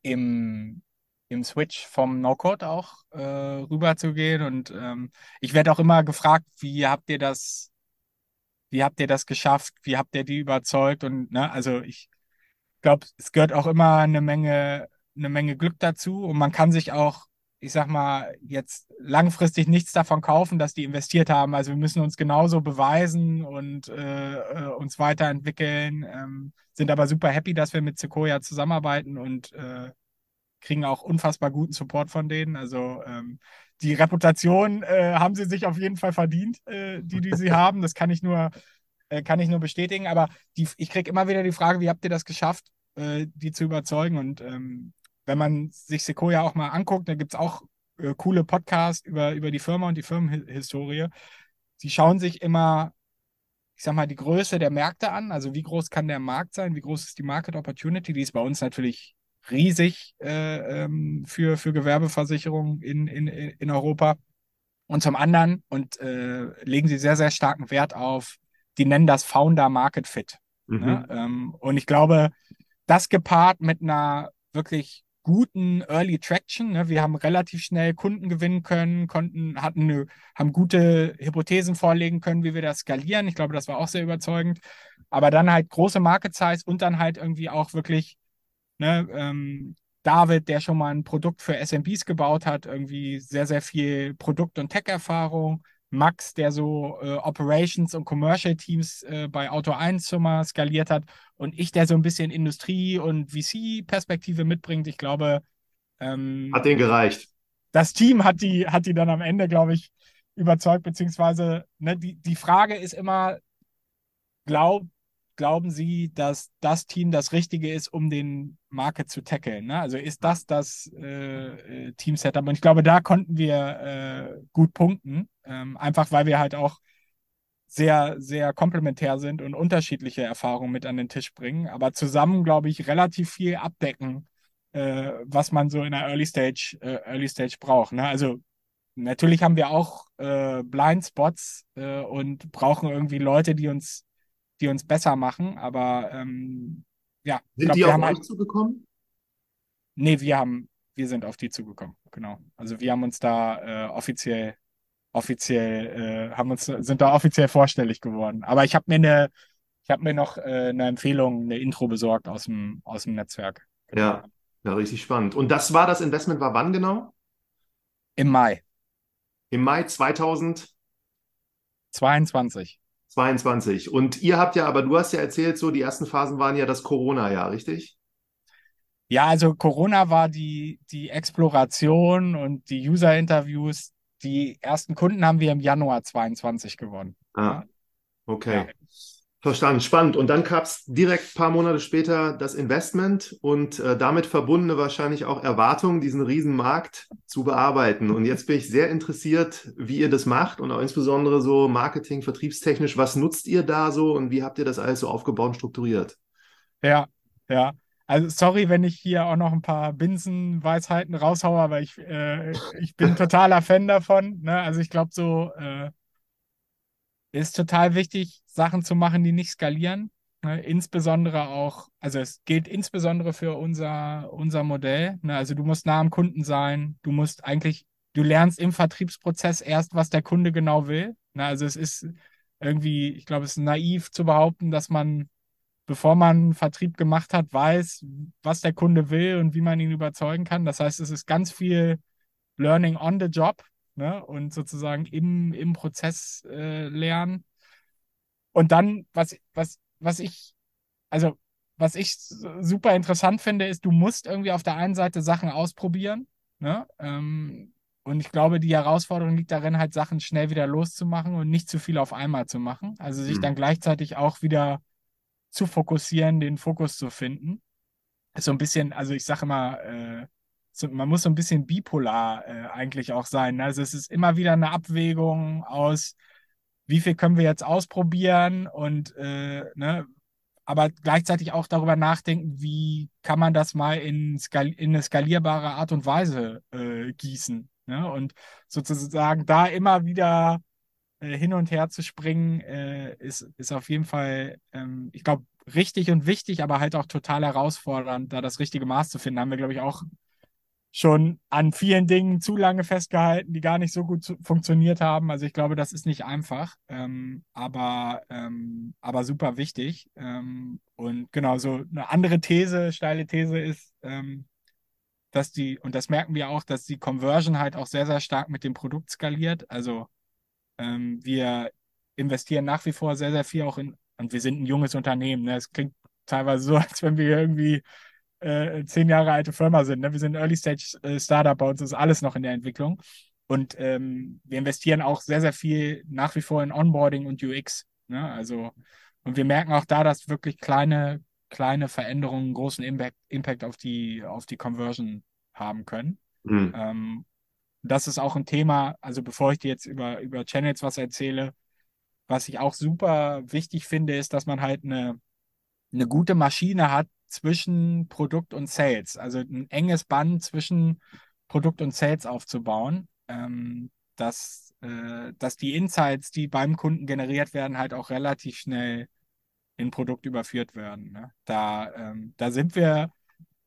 im, im Switch vom No-Code auch äh, rüber. Und ähm, ich werde auch immer gefragt, wie habt ihr das, wie habt ihr das geschafft? Wie habt ihr die überzeugt? Und ne, also ich glaube, es gehört auch immer eine Menge eine Menge Glück dazu und man kann sich auch, ich sag mal, jetzt langfristig nichts davon kaufen, dass die investiert haben. Also wir müssen uns genauso beweisen und äh, äh, uns weiterentwickeln, ähm, sind aber super happy, dass wir mit Sequoia zusammenarbeiten und äh, kriegen auch unfassbar guten Support von denen. Also ähm, die Reputation äh, haben sie sich auf jeden Fall verdient, äh, die, die sie [LAUGHS] haben. Das kann ich nur, äh, kann ich nur bestätigen. Aber die, ich kriege immer wieder die Frage, wie habt ihr das geschafft, die zu überzeugen? Und ähm, wenn man sich Sequoia auch mal anguckt, da gibt es auch äh, coole Podcasts über, über die Firma und die Firmenhistorie. Sie schauen sich immer, ich sag mal, die Größe der Märkte an. Also wie groß kann der Markt sein? Wie groß ist die Market Opportunity? Die ist bei uns natürlich riesig äh, ähm, für, für Gewerbeversicherungen in, in, in Europa. Und zum anderen, und äh, legen sie sehr, sehr starken Wert auf, die nennen das Founder Market Fit. Mhm. Ne? Ähm, und ich glaube, das gepaart mit einer wirklich guten Early Traction. Ne? Wir haben relativ schnell Kunden gewinnen können, konnten, hatten haben gute Hypothesen vorlegen können, wie wir das skalieren. Ich glaube, das war auch sehr überzeugend. Aber dann halt große Market Size und dann halt irgendwie auch wirklich ne, ähm, David, der schon mal ein Produkt für SMBs gebaut hat, irgendwie sehr, sehr viel Produkt- und Tech-Erfahrung. Max, der so äh, Operations und Commercial Teams äh, bei Auto 1 schon mal skaliert hat und ich, der so ein bisschen Industrie- und VC-Perspektive mitbringt. Ich glaube, ähm, hat den gereicht. Das Team hat die, hat die dann am Ende, glaube ich, überzeugt, beziehungsweise ne, die, die Frage ist immer, glaub, glauben Sie, dass das Team das Richtige ist, um den Market zu tackeln? Ne? Also ist das das äh, äh, Team-Setup? Und ich glaube, da konnten wir äh, gut punkten, ähm, einfach weil wir halt auch sehr, sehr komplementär sind und unterschiedliche Erfahrungen mit an den Tisch bringen, aber zusammen, glaube ich, relativ viel abdecken, äh, was man so in der Early Stage, äh, Early Stage braucht. Ne? Also natürlich haben wir auch äh, Blind Spots äh, und brauchen irgendwie Leute, die uns die uns besser machen. Aber ähm, ja. Sind glaub, die auf euch halt... zugekommen? Nee, wir haben, wir sind auf die zugekommen, genau. Also wir haben uns da äh, offiziell, offiziell, äh, haben uns, sind da offiziell vorstellig geworden. Aber ich habe mir eine, ich habe mir noch äh, eine Empfehlung, eine Intro besorgt aus dem, aus dem Netzwerk. Ja, ja, richtig spannend. Und das war das Investment, war wann genau? Im Mai. Im Mai 2022. 22. Und ihr habt ja, aber du hast ja erzählt, so die ersten Phasen waren ja das Corona-Jahr, richtig? Ja, also Corona war die, die Exploration und die User-Interviews. Die ersten Kunden haben wir im Januar 22 gewonnen. Ah, okay. Ja. Verstanden, spannend. Und dann gab es direkt ein paar Monate später das Investment und äh, damit verbundene wahrscheinlich auch Erwartungen, diesen Riesenmarkt zu bearbeiten. Und jetzt bin ich sehr interessiert, wie ihr das macht und auch insbesondere so Marketing, vertriebstechnisch. Was nutzt ihr da so und wie habt ihr das alles so aufgebaut und strukturiert? Ja, ja. Also sorry, wenn ich hier auch noch ein paar Binsenweisheiten raushaue, aber ich, äh, ich bin totaler Fan davon. Ne? Also ich glaube so, äh, ist total wichtig, Sachen zu machen, die nicht skalieren. Ne? Insbesondere auch, also es gilt insbesondere für unser, unser Modell. Ne? Also du musst nah am Kunden sein, du musst eigentlich, du lernst im Vertriebsprozess erst, was der Kunde genau will. Ne? Also es ist irgendwie, ich glaube, es ist naiv zu behaupten, dass man, bevor man Vertrieb gemacht hat, weiß, was der Kunde will und wie man ihn überzeugen kann. Das heißt, es ist ganz viel Learning on the Job ne? und sozusagen im, im Prozess äh, lernen. Und dann, was, was, was ich, also was ich super interessant finde, ist, du musst irgendwie auf der einen Seite Sachen ausprobieren. Ne? Ähm, und ich glaube, die Herausforderung liegt darin, halt Sachen schnell wieder loszumachen und nicht zu viel auf einmal zu machen. Also sich mhm. dann gleichzeitig auch wieder zu fokussieren, den Fokus zu finden. Ist so ein bisschen, also ich sage immer, äh, so, man muss so ein bisschen bipolar äh, eigentlich auch sein. Ne? Also es ist immer wieder eine Abwägung aus, wie viel können wir jetzt ausprobieren und äh, ne, aber gleichzeitig auch darüber nachdenken, wie kann man das mal in, in eine skalierbare Art und Weise äh, gießen. Ne? Und sozusagen da immer wieder äh, hin und her zu springen, äh, ist, ist auf jeden Fall, ähm, ich glaube, richtig und wichtig, aber halt auch total herausfordernd, da das richtige Maß zu finden. Haben wir, glaube ich, auch schon an vielen Dingen zu lange festgehalten, die gar nicht so gut funktioniert haben. Also ich glaube, das ist nicht einfach, ähm, aber, ähm, aber super wichtig. Ähm, und genau, so eine andere These, steile These ist, ähm, dass die, und das merken wir auch, dass die Conversion halt auch sehr, sehr stark mit dem Produkt skaliert. Also ähm, wir investieren nach wie vor sehr, sehr viel auch in, und wir sind ein junges Unternehmen. Ne? Es klingt teilweise so, als wenn wir irgendwie äh, zehn Jahre alte Firma sind. Ne? Wir sind ein Early Stage äh, Startup, bei uns ist alles noch in der Entwicklung. Und ähm, wir investieren auch sehr, sehr viel nach wie vor in Onboarding und UX. Ne? Also, und wir merken auch da, dass wirklich kleine, kleine Veränderungen großen Impact, Impact auf, die, auf die Conversion haben können. Mhm. Ähm, das ist auch ein Thema, also bevor ich dir jetzt über, über Channels was erzähle, was ich auch super wichtig finde, ist, dass man halt eine, eine gute Maschine hat, zwischen Produkt und Sales, also ein enges Band zwischen Produkt und Sales aufzubauen, ähm, dass, äh, dass die Insights, die beim Kunden generiert werden, halt auch relativ schnell in Produkt überführt werden. Ne? Da, ähm, da sind wir,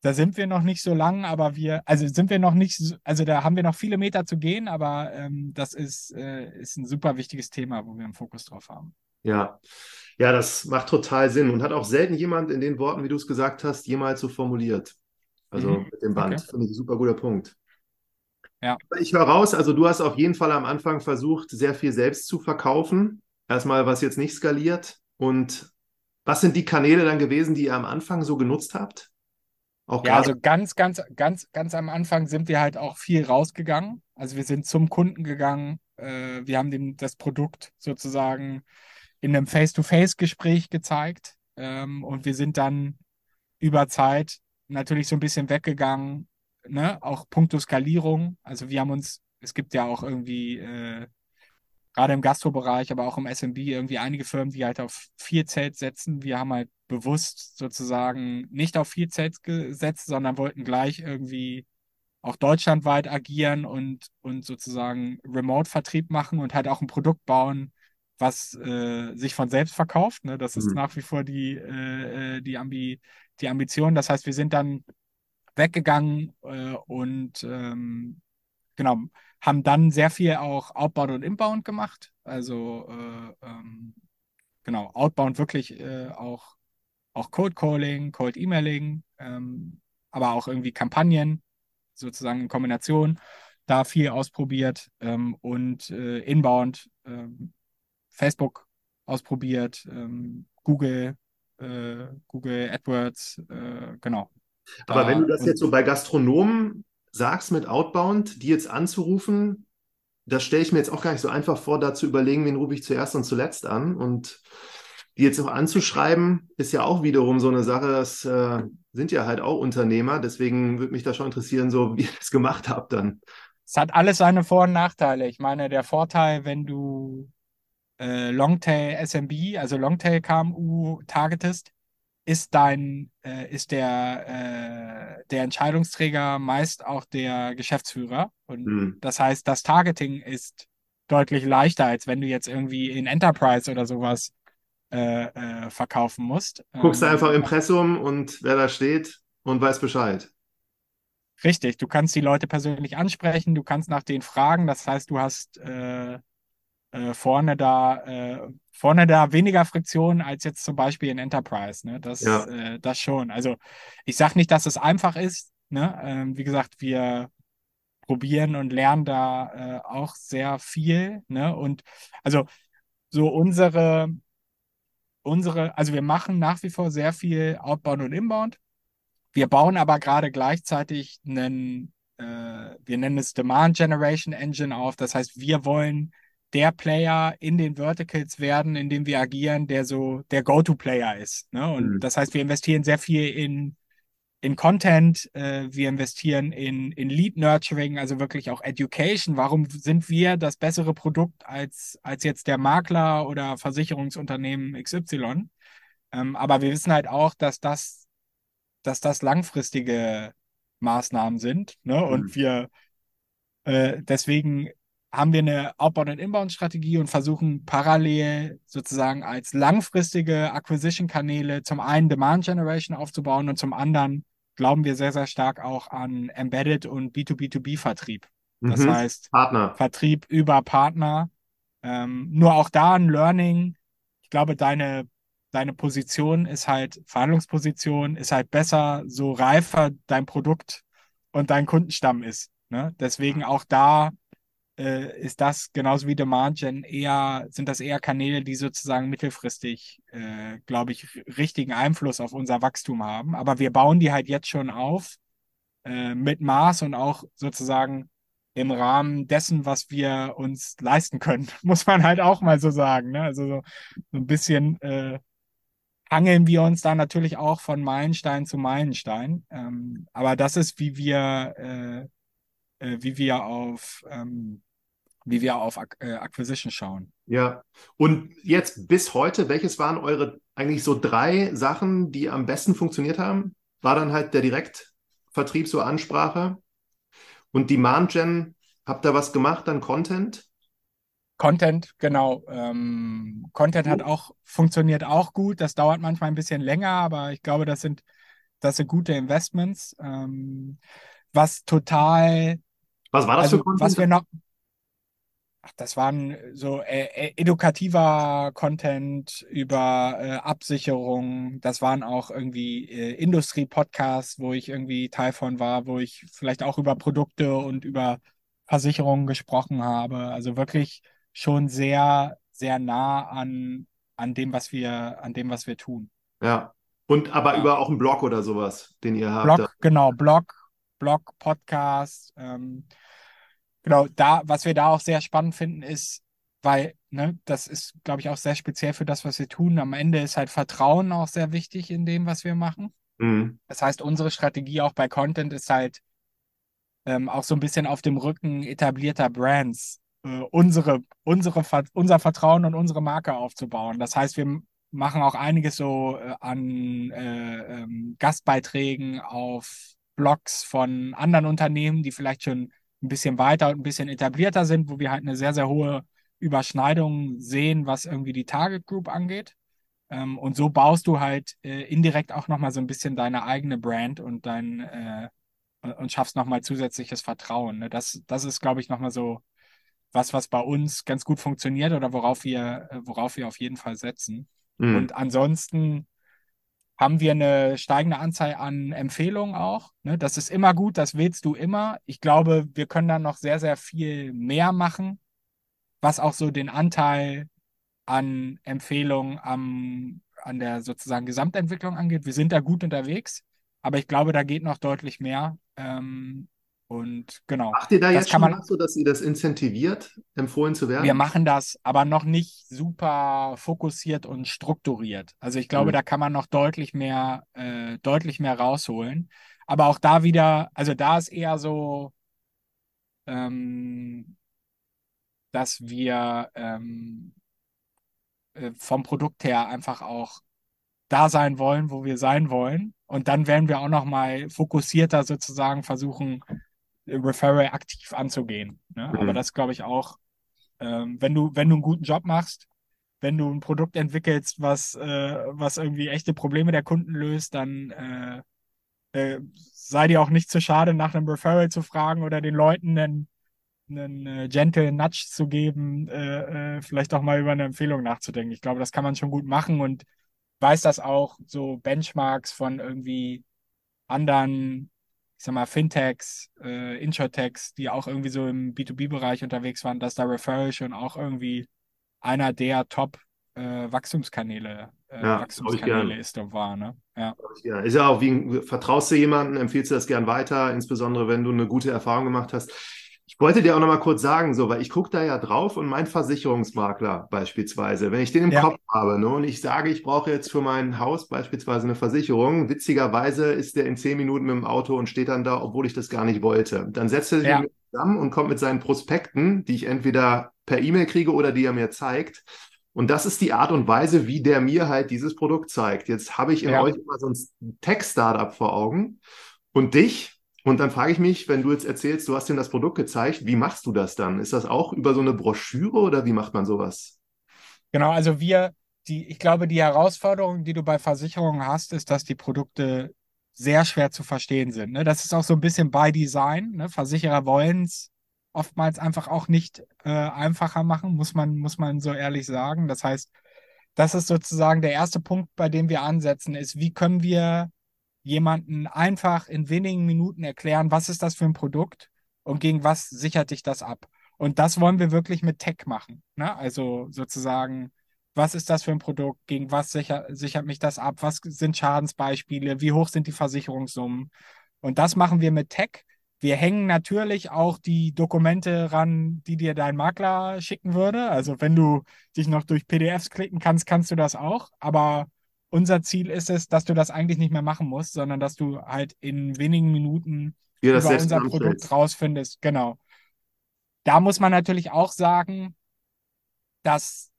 da sind wir noch nicht so lang, aber wir, also sind wir noch nicht, also da haben wir noch viele Meter zu gehen, aber ähm, das ist, äh, ist ein super wichtiges Thema, wo wir einen Fokus drauf haben. Ja. Ja, das macht total Sinn und hat auch selten jemand in den Worten, wie du es gesagt hast, jemals so formuliert. Also mhm. mit dem Band. Okay. Finde ich ein super guter Punkt. Ja. Ich höre raus, also du hast auf jeden Fall am Anfang versucht, sehr viel selbst zu verkaufen. Erstmal, was jetzt nicht skaliert. Und was sind die Kanäle dann gewesen, die ihr am Anfang so genutzt habt? Auch ja, also ganz, ganz, ganz, ganz am Anfang sind wir halt auch viel rausgegangen. Also wir sind zum Kunden gegangen. Äh, wir haben dem das Produkt sozusagen in einem Face-to-Face-Gespräch gezeigt. Ähm, und wir sind dann über Zeit natürlich so ein bisschen weggegangen, ne? auch puncto Skalierung. Also wir haben uns, es gibt ja auch irgendwie, äh, gerade im Gastrobereich, aber auch im SMB, irgendwie einige Firmen, die halt auf vier Zelt setzen. Wir haben halt bewusst sozusagen nicht auf vier Zelt gesetzt, sondern wollten gleich irgendwie auch deutschlandweit agieren und, und sozusagen Remote-Vertrieb machen und halt auch ein Produkt bauen, was äh, sich von selbst verkauft. Ne? Das ist mhm. nach wie vor die, äh, äh, die, Ambi die Ambition. Das heißt, wir sind dann weggegangen äh, und ähm, genau, haben dann sehr viel auch Outbound und Inbound gemacht. Also äh, ähm, genau, Outbound wirklich äh, auch, auch Cold Calling, Cold Emailing, ähm, aber auch irgendwie Kampagnen, sozusagen in Kombination. Da viel ausprobiert ähm, und Inbound, ähm, Facebook ausprobiert, ähm, Google, äh, Google AdWords, äh, genau. Aber da, wenn du das jetzt so bei Gastronomen sagst mit Outbound, die jetzt anzurufen, das stelle ich mir jetzt auch gar nicht so einfach vor, da zu überlegen, wen rufe ich zuerst und zuletzt an. Und die jetzt auch anzuschreiben, ist ja auch wiederum so eine Sache, das äh, sind ja halt auch Unternehmer. Deswegen würde mich da schon interessieren, so wie ihr das gemacht habt dann. Es hat alles seine Vor- und Nachteile. Ich meine, der Vorteil, wenn du äh, Longtail SMB, also Longtail KMU targetest, ist dein, äh, ist der, äh, der Entscheidungsträger meist auch der Geschäftsführer. Und mhm. das heißt, das Targeting ist deutlich leichter, als wenn du jetzt irgendwie in Enterprise oder sowas äh, äh verkaufen musst. Guckst du ähm, einfach Impressum und wer da steht und weiß Bescheid. Richtig, du kannst die Leute persönlich ansprechen, du kannst nach denen fragen, das heißt, du hast äh, vorne da äh, vorne da weniger Friktion als jetzt zum Beispiel in Enterprise. Ne? Das, ja. äh, das schon. Also ich sage nicht, dass es einfach ist. Ne? Ähm, wie gesagt, wir probieren und lernen da äh, auch sehr viel. Ne? Und also so unsere, unsere, also wir machen nach wie vor sehr viel Outbound und Inbound. Wir bauen aber gerade gleichzeitig einen, äh, wir nennen es Demand Generation Engine auf. Das heißt, wir wollen der Player in den Verticals werden, in dem wir agieren, der so der Go-To-Player ist. Ne? Und mhm. das heißt, wir investieren sehr viel in, in Content, äh, wir investieren in, in Lead-Nurturing, also wirklich auch Education. Warum sind wir das bessere Produkt als, als jetzt der Makler oder Versicherungsunternehmen XY? Ähm, aber wir wissen halt auch, dass das, dass das langfristige Maßnahmen sind. Ne? Und mhm. wir äh, deswegen haben wir eine Outbound- und Inbound-Strategie und versuchen parallel sozusagen als langfristige Acquisition-Kanäle zum einen Demand Generation aufzubauen und zum anderen glauben wir sehr, sehr stark auch an Embedded und B2B2B-Vertrieb. Das mhm. heißt, Partner. Vertrieb über Partner. Ähm, nur auch da ein Learning. Ich glaube, deine, deine Position ist halt, Verhandlungsposition ist halt besser, so reifer dein Produkt und dein Kundenstamm ist. Ne? Deswegen auch da äh, ist das genauso wie Demand eher, sind das eher Kanäle, die sozusagen mittelfristig, äh, glaube ich, richtigen Einfluss auf unser Wachstum haben. Aber wir bauen die halt jetzt schon auf äh, mit Maß und auch sozusagen im Rahmen dessen, was wir uns leisten können, [LAUGHS] muss man halt auch mal so sagen. Ne? Also so, so ein bisschen äh, hangeln wir uns da natürlich auch von Meilenstein zu Meilenstein. Ähm, aber das ist, wie wir, äh, äh, wie wir auf ähm, wie wir auf äh, Acquisition schauen. Ja, und jetzt bis heute, welches waren eure eigentlich so drei Sachen, die am besten funktioniert haben? War dann halt der Direktvertrieb, so Ansprache und Demand Gen. Habt ihr was gemacht, dann Content? Content, genau. Ähm, Content hat auch funktioniert auch gut. Das dauert manchmal ein bisschen länger, aber ich glaube, das sind das sind gute Investments. Ähm, was total was war das also, für Content? Was wir noch, Ach, das waren so äh, äh, edukativer Content über äh, Absicherung. Das waren auch irgendwie äh, Industrie-Podcasts, wo ich irgendwie Teil von war, wo ich vielleicht auch über Produkte und über Versicherungen gesprochen habe. Also wirklich schon sehr, sehr nah an, an dem, was wir, an dem, was wir tun. Ja. Und aber ja. über auch einen Blog oder sowas, den ihr habt. Blog, genau, Blog, Blog, Podcast. Ähm, Genau, da, was wir da auch sehr spannend finden, ist, weil, ne, das ist, glaube ich, auch sehr speziell für das, was wir tun. Am Ende ist halt Vertrauen auch sehr wichtig in dem, was wir machen. Mhm. Das heißt, unsere Strategie auch bei Content ist halt ähm, auch so ein bisschen auf dem Rücken etablierter Brands äh, unsere, unsere, unser Vertrauen und unsere Marke aufzubauen. Das heißt, wir machen auch einiges so äh, an äh, ähm, Gastbeiträgen auf Blogs von anderen Unternehmen, die vielleicht schon ein bisschen weiter und ein bisschen etablierter sind, wo wir halt eine sehr, sehr hohe Überschneidung sehen, was irgendwie die Target Group angeht. Ähm, und so baust du halt äh, indirekt auch nochmal so ein bisschen deine eigene Brand und dein, äh, und schaffst nochmal zusätzliches Vertrauen. Ne? Das, das ist, glaube ich, nochmal so was, was bei uns ganz gut funktioniert oder worauf wir, worauf wir auf jeden Fall setzen. Mhm. Und ansonsten haben wir eine steigende Anzahl an Empfehlungen auch. Ne? Das ist immer gut, das willst du immer. Ich glaube, wir können dann noch sehr, sehr viel mehr machen, was auch so den Anteil an Empfehlungen am, an der sozusagen Gesamtentwicklung angeht. Wir sind da gut unterwegs, aber ich glaube, da geht noch deutlich mehr. Ähm, und genau. Macht ihr da jetzt schon man, so, dass ihr das incentiviert, empfohlen zu werden? Wir machen das, aber noch nicht super fokussiert und strukturiert. Also ich glaube, mhm. da kann man noch deutlich mehr, äh, deutlich mehr rausholen. Aber auch da wieder, also da ist eher so, ähm, dass wir ähm, äh, vom Produkt her einfach auch da sein wollen, wo wir sein wollen. Und dann werden wir auch noch mal fokussierter sozusagen versuchen, Referral aktiv anzugehen. Ne? Mhm. Aber das glaube ich auch, ähm, wenn du, wenn du einen guten Job machst, wenn du ein Produkt entwickelst, was, äh, was irgendwie echte Probleme der Kunden löst, dann äh, äh, sei dir auch nicht zu schade, nach einem Referral zu fragen oder den Leuten einen, einen äh, gentle Nudge zu geben, äh, äh, vielleicht auch mal über eine Empfehlung nachzudenken. Ich glaube, das kann man schon gut machen und weiß das auch, so Benchmarks von irgendwie anderen ich sag mal, Fintechs, äh, Insurtechs, die auch irgendwie so im B2B-Bereich unterwegs waren, dass da Referral schon auch irgendwie einer der Top äh, Wachstumskanäle, äh, ja, Wachstumskanäle ist und war. Ne? Ja. ja. Ist ja auch wie, vertraust du jemanden, empfiehlst du das gern weiter, insbesondere wenn du eine gute Erfahrung gemacht hast. Ich wollte dir auch noch mal kurz sagen, so, weil ich gucke da ja drauf und mein Versicherungsmakler beispielsweise, wenn ich den im ja. Kopf habe ne, und ich sage, ich brauche jetzt für mein Haus beispielsweise eine Versicherung, witzigerweise ist der in zehn Minuten mit dem Auto und steht dann da, obwohl ich das gar nicht wollte. Dann setzt er sich ja. zusammen und kommt mit seinen Prospekten, die ich entweder per E-Mail kriege oder die er mir zeigt. Und das ist die Art und Weise, wie der mir halt dieses Produkt zeigt. Jetzt habe ich in ja. euch immer so ein Tech-Startup vor Augen und dich, und dann frage ich mich, wenn du jetzt erzählst, du hast ihm das Produkt gezeigt, wie machst du das dann? Ist das auch über so eine Broschüre oder wie macht man sowas? Genau, also wir, die, ich glaube, die Herausforderung, die du bei Versicherungen hast, ist, dass die Produkte sehr schwer zu verstehen sind. Ne? Das ist auch so ein bisschen by Design. Ne? Versicherer wollen es oftmals einfach auch nicht äh, einfacher machen, muss man, muss man so ehrlich sagen. Das heißt, das ist sozusagen der erste Punkt, bei dem wir ansetzen, ist, wie können wir jemanden einfach in wenigen Minuten erklären, was ist das für ein Produkt und gegen was sichert dich das ab. Und das wollen wir wirklich mit Tech machen. Ne? Also sozusagen, was ist das für ein Produkt, gegen was sicher, sichert mich das ab, was sind Schadensbeispiele, wie hoch sind die Versicherungssummen. Und das machen wir mit Tech. Wir hängen natürlich auch die Dokumente ran, die dir dein Makler schicken würde. Also wenn du dich noch durch PDFs klicken kannst, kannst du das auch. Aber unser Ziel ist es, dass du das eigentlich nicht mehr machen musst, sondern dass du halt in wenigen Minuten ja, über unser Produkt rausfindest. Genau. Da muss man natürlich auch sagen, dass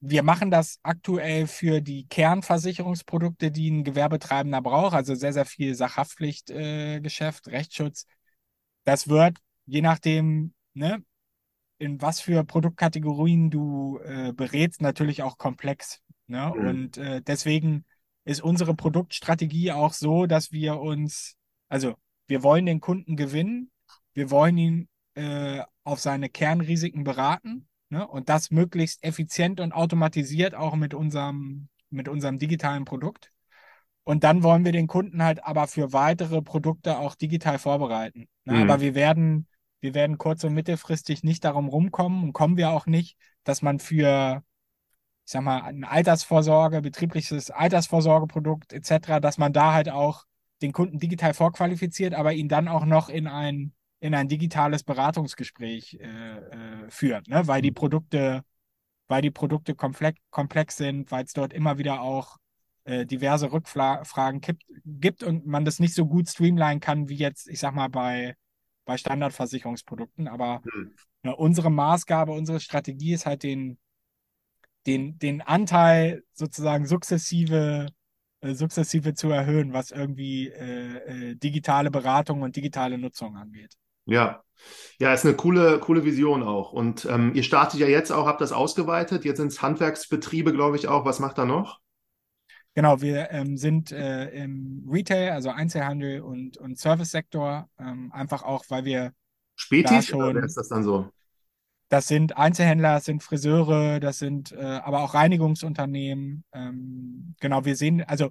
wir machen das aktuell für die Kernversicherungsprodukte, die ein Gewerbetreibender braucht, also sehr, sehr viel Sachhaftpflichtgeschäft, äh, Rechtsschutz. Das wird, je nachdem, ne, in was für Produktkategorien du äh, berätst, natürlich auch komplex. Ne? Mhm. Und äh, deswegen ist unsere Produktstrategie auch so, dass wir uns, also wir wollen den Kunden gewinnen, wir wollen ihn äh, auf seine Kernrisiken beraten ne? und das möglichst effizient und automatisiert auch mit unserem, mit unserem digitalen Produkt. Und dann wollen wir den Kunden halt aber für weitere Produkte auch digital vorbereiten. Ne? Mhm. Aber wir werden, wir werden kurz- und mittelfristig nicht darum rumkommen und kommen wir auch nicht, dass man für ich sag mal, ein Altersvorsorge, betriebliches Altersvorsorgeprodukt etc., dass man da halt auch den Kunden digital vorqualifiziert, aber ihn dann auch noch in ein, in ein digitales Beratungsgespräch äh, äh, führt, ne? weil die mhm. Produkte, weil die Produkte komplex, komplex sind, weil es dort immer wieder auch äh, diverse Rückfragen gibt, gibt und man das nicht so gut streamline kann wie jetzt, ich sag mal, bei, bei Standardversicherungsprodukten. Aber mhm. ne, unsere Maßgabe, unsere Strategie ist halt den, den, den Anteil sozusagen sukzessive, äh, sukzessive zu erhöhen, was irgendwie äh, äh, digitale Beratung und digitale Nutzung angeht. Ja, ja, ist eine coole, coole Vision auch. Und ähm, ihr startet ja jetzt auch, habt das ausgeweitet. Jetzt sind es Handwerksbetriebe, glaube ich, auch. Was macht da noch? Genau, wir ähm, sind äh, im Retail, also Einzelhandel und, und Service-Sektor, ähm, einfach auch, weil wir Spätis da schon, oder ist das dann so? Das sind Einzelhändler, das sind Friseure, das sind äh, aber auch Reinigungsunternehmen. Ähm, genau, wir sehen, also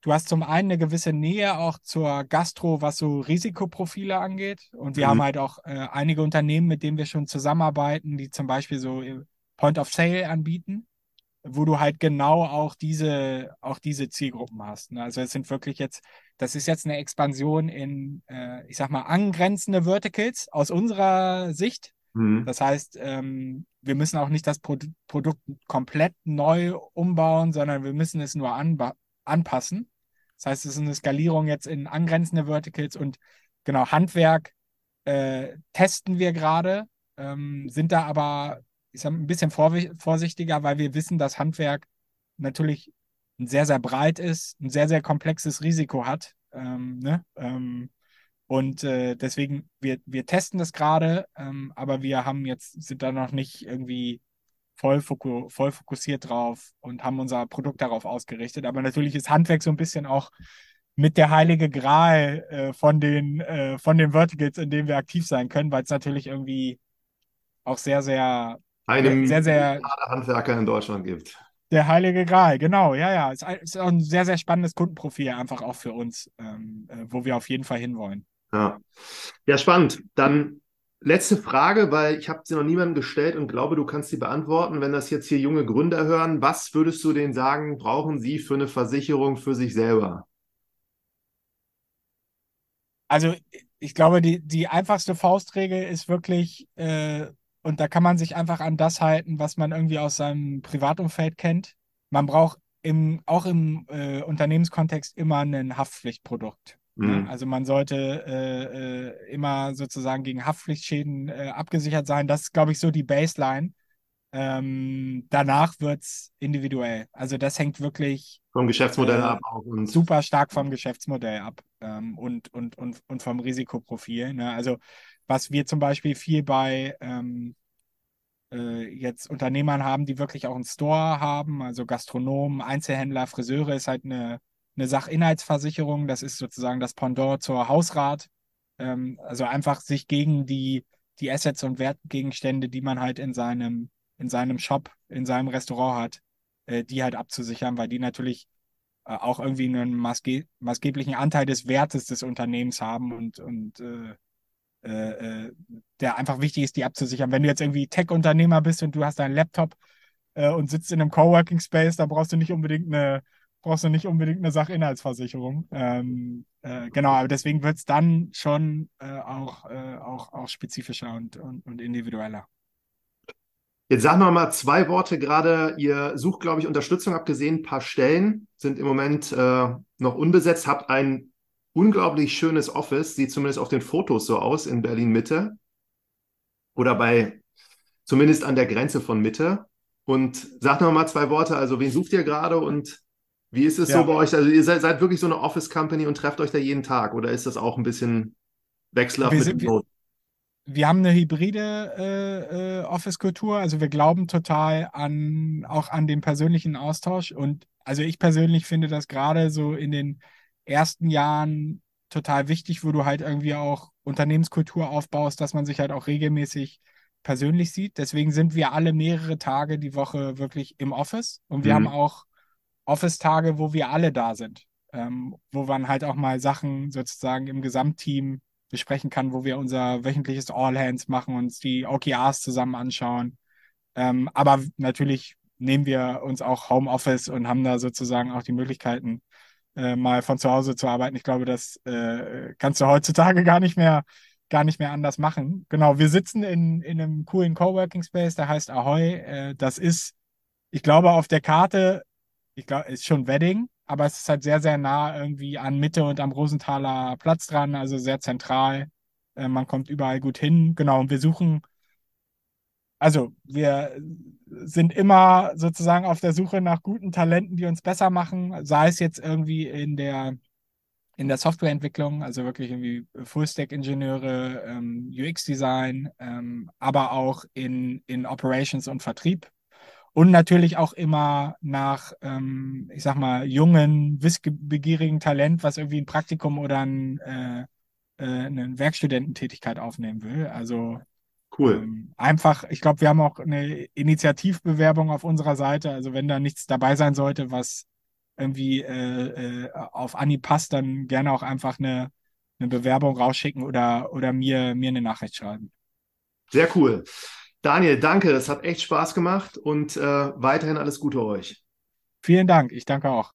du hast zum einen eine gewisse Nähe auch zur Gastro, was so Risikoprofile angeht. Und wir mhm. haben halt auch äh, einige Unternehmen, mit denen wir schon zusammenarbeiten, die zum Beispiel so äh, Point of Sale anbieten wo du halt genau auch diese, auch diese Zielgruppen hast. Ne? Also es sind wirklich jetzt, das ist jetzt eine Expansion in, äh, ich sag mal, angrenzende Verticals aus unserer Sicht. Mhm. Das heißt, ähm, wir müssen auch nicht das Pro Produkt komplett neu umbauen, sondern wir müssen es nur anpassen. Das heißt, es ist eine Skalierung jetzt in angrenzende Verticals und genau Handwerk äh, testen wir gerade, ähm, sind da aber ich sag, ein bisschen vorsichtiger, weil wir wissen, dass Handwerk natürlich sehr, sehr breit ist, ein sehr, sehr komplexes Risiko hat. Ähm, ne? ähm, und äh, deswegen, wir, wir testen das gerade, ähm, aber wir haben jetzt, sind da noch nicht irgendwie voll, foku voll fokussiert drauf und haben unser Produkt darauf ausgerichtet. Aber natürlich ist Handwerk so ein bisschen auch mit der heilige Gral äh, von, den, äh, von den Verticals, in denen wir aktiv sein können, weil es natürlich irgendwie auch sehr, sehr einem sehr, sehr Handwerker in Deutschland gibt. Der Heilige Gral, genau, ja, ja. Es ist auch ein sehr, sehr spannendes Kundenprofil, einfach auch für uns, ähm, äh, wo wir auf jeden Fall hinwollen. Ja. ja, spannend. Dann letzte Frage, weil ich habe sie noch niemandem gestellt und glaube, du kannst sie beantworten. Wenn das jetzt hier junge Gründer hören, was würdest du denen sagen, brauchen sie für eine Versicherung für sich selber? Also ich glaube, die, die einfachste Faustregel ist wirklich, äh, und da kann man sich einfach an das halten, was man irgendwie aus seinem Privatumfeld kennt. Man braucht im, auch im äh, Unternehmenskontext immer ein Haftpflichtprodukt. Ne? Mhm. Also man sollte äh, äh, immer sozusagen gegen Haftpflichtschäden äh, abgesichert sein. Das ist, glaube ich, so die Baseline. Ähm, danach wird es individuell. Also das hängt wirklich vom Geschäftsmodell äh, ab und super stark vom Geschäftsmodell ab ähm, und, und, und, und vom Risikoprofil. Ne? Also was wir zum Beispiel viel bei ähm, äh, jetzt Unternehmern haben, die wirklich auch einen Store haben, also Gastronomen, Einzelhändler, Friseure ist halt eine, eine Sachinhaltsversicherung. Das ist sozusagen das Pendant zur Hausrat. Ähm, also einfach sich gegen die, die Assets und Wertgegenstände, die man halt in seinem, in seinem Shop, in seinem Restaurant hat, äh, die halt abzusichern, weil die natürlich äh, auch irgendwie einen maßge maßgeblichen Anteil des Wertes des Unternehmens haben und, und äh, äh, äh, der einfach wichtig ist, die abzusichern. Wenn du jetzt irgendwie Tech-Unternehmer bist und du hast deinen Laptop äh, und sitzt in einem Coworking Space, dann brauchst du nicht unbedingt eine, brauchst du nicht unbedingt eine Sachinhaltsversicherung. Ähm, äh, genau, aber deswegen wird es dann schon äh, auch, äh, auch, auch spezifischer und, und, und individueller. Jetzt sagen wir mal zwei Worte gerade. Ihr sucht, glaube ich, Unterstützung, habt gesehen, ein paar Stellen sind im Moment äh, noch unbesetzt, habt ein unglaublich schönes Office, sieht zumindest auf den Fotos so aus in Berlin Mitte oder bei zumindest an der Grenze von Mitte. Und sagt noch mal zwei Worte, also wen sucht ihr gerade und wie ist es ja. so bei euch? Also ihr seid, seid, wirklich so eine Office Company und trefft euch da jeden Tag oder ist das auch ein bisschen wechselhaft wir mit dem wir, wir haben eine hybride äh, äh, Office-Kultur, also wir glauben total an auch an den persönlichen Austausch und also ich persönlich finde das gerade so in den ersten Jahren total wichtig, wo du halt irgendwie auch Unternehmenskultur aufbaust, dass man sich halt auch regelmäßig persönlich sieht. Deswegen sind wir alle mehrere Tage die Woche wirklich im Office und wir mhm. haben auch Office-Tage, wo wir alle da sind, ähm, wo man halt auch mal Sachen sozusagen im Gesamtteam besprechen kann, wo wir unser wöchentliches All Hands machen, uns die OKRs zusammen anschauen. Ähm, aber natürlich nehmen wir uns auch Homeoffice und haben da sozusagen auch die Möglichkeiten, äh, mal von zu Hause zu arbeiten. Ich glaube, das äh, kannst du heutzutage gar nicht mehr gar nicht mehr anders machen. Genau, wir sitzen in, in einem coolen Coworking Space, der heißt Ahoy. Äh, das ist, ich glaube, auf der Karte, ich glaube, ist schon Wedding, aber es ist halt sehr, sehr nah irgendwie an Mitte und am Rosenthaler Platz dran, also sehr zentral. Äh, man kommt überall gut hin. Genau, und wir suchen also wir sind immer sozusagen auf der Suche nach guten Talenten, die uns besser machen, sei es jetzt irgendwie in der, in der Softwareentwicklung, also wirklich irgendwie Full-Stack-Ingenieure, ähm, UX-Design, ähm, aber auch in, in Operations und Vertrieb. Und natürlich auch immer nach, ähm, ich sag mal, jungen, wissbegierigen Talent, was irgendwie ein Praktikum oder ein, äh, äh, eine Werkstudententätigkeit aufnehmen will. Also Cool. ähm, einfach, ich glaube, wir haben auch eine Initiativbewerbung auf unserer Seite. Also wenn da nichts dabei sein sollte, was irgendwie äh, äh, auf Anni passt, dann gerne auch einfach eine, eine Bewerbung rausschicken oder, oder mir, mir eine Nachricht schreiben. Sehr cool. Daniel, danke, es hat echt Spaß gemacht und äh, weiterhin alles Gute euch. Vielen Dank, ich danke auch.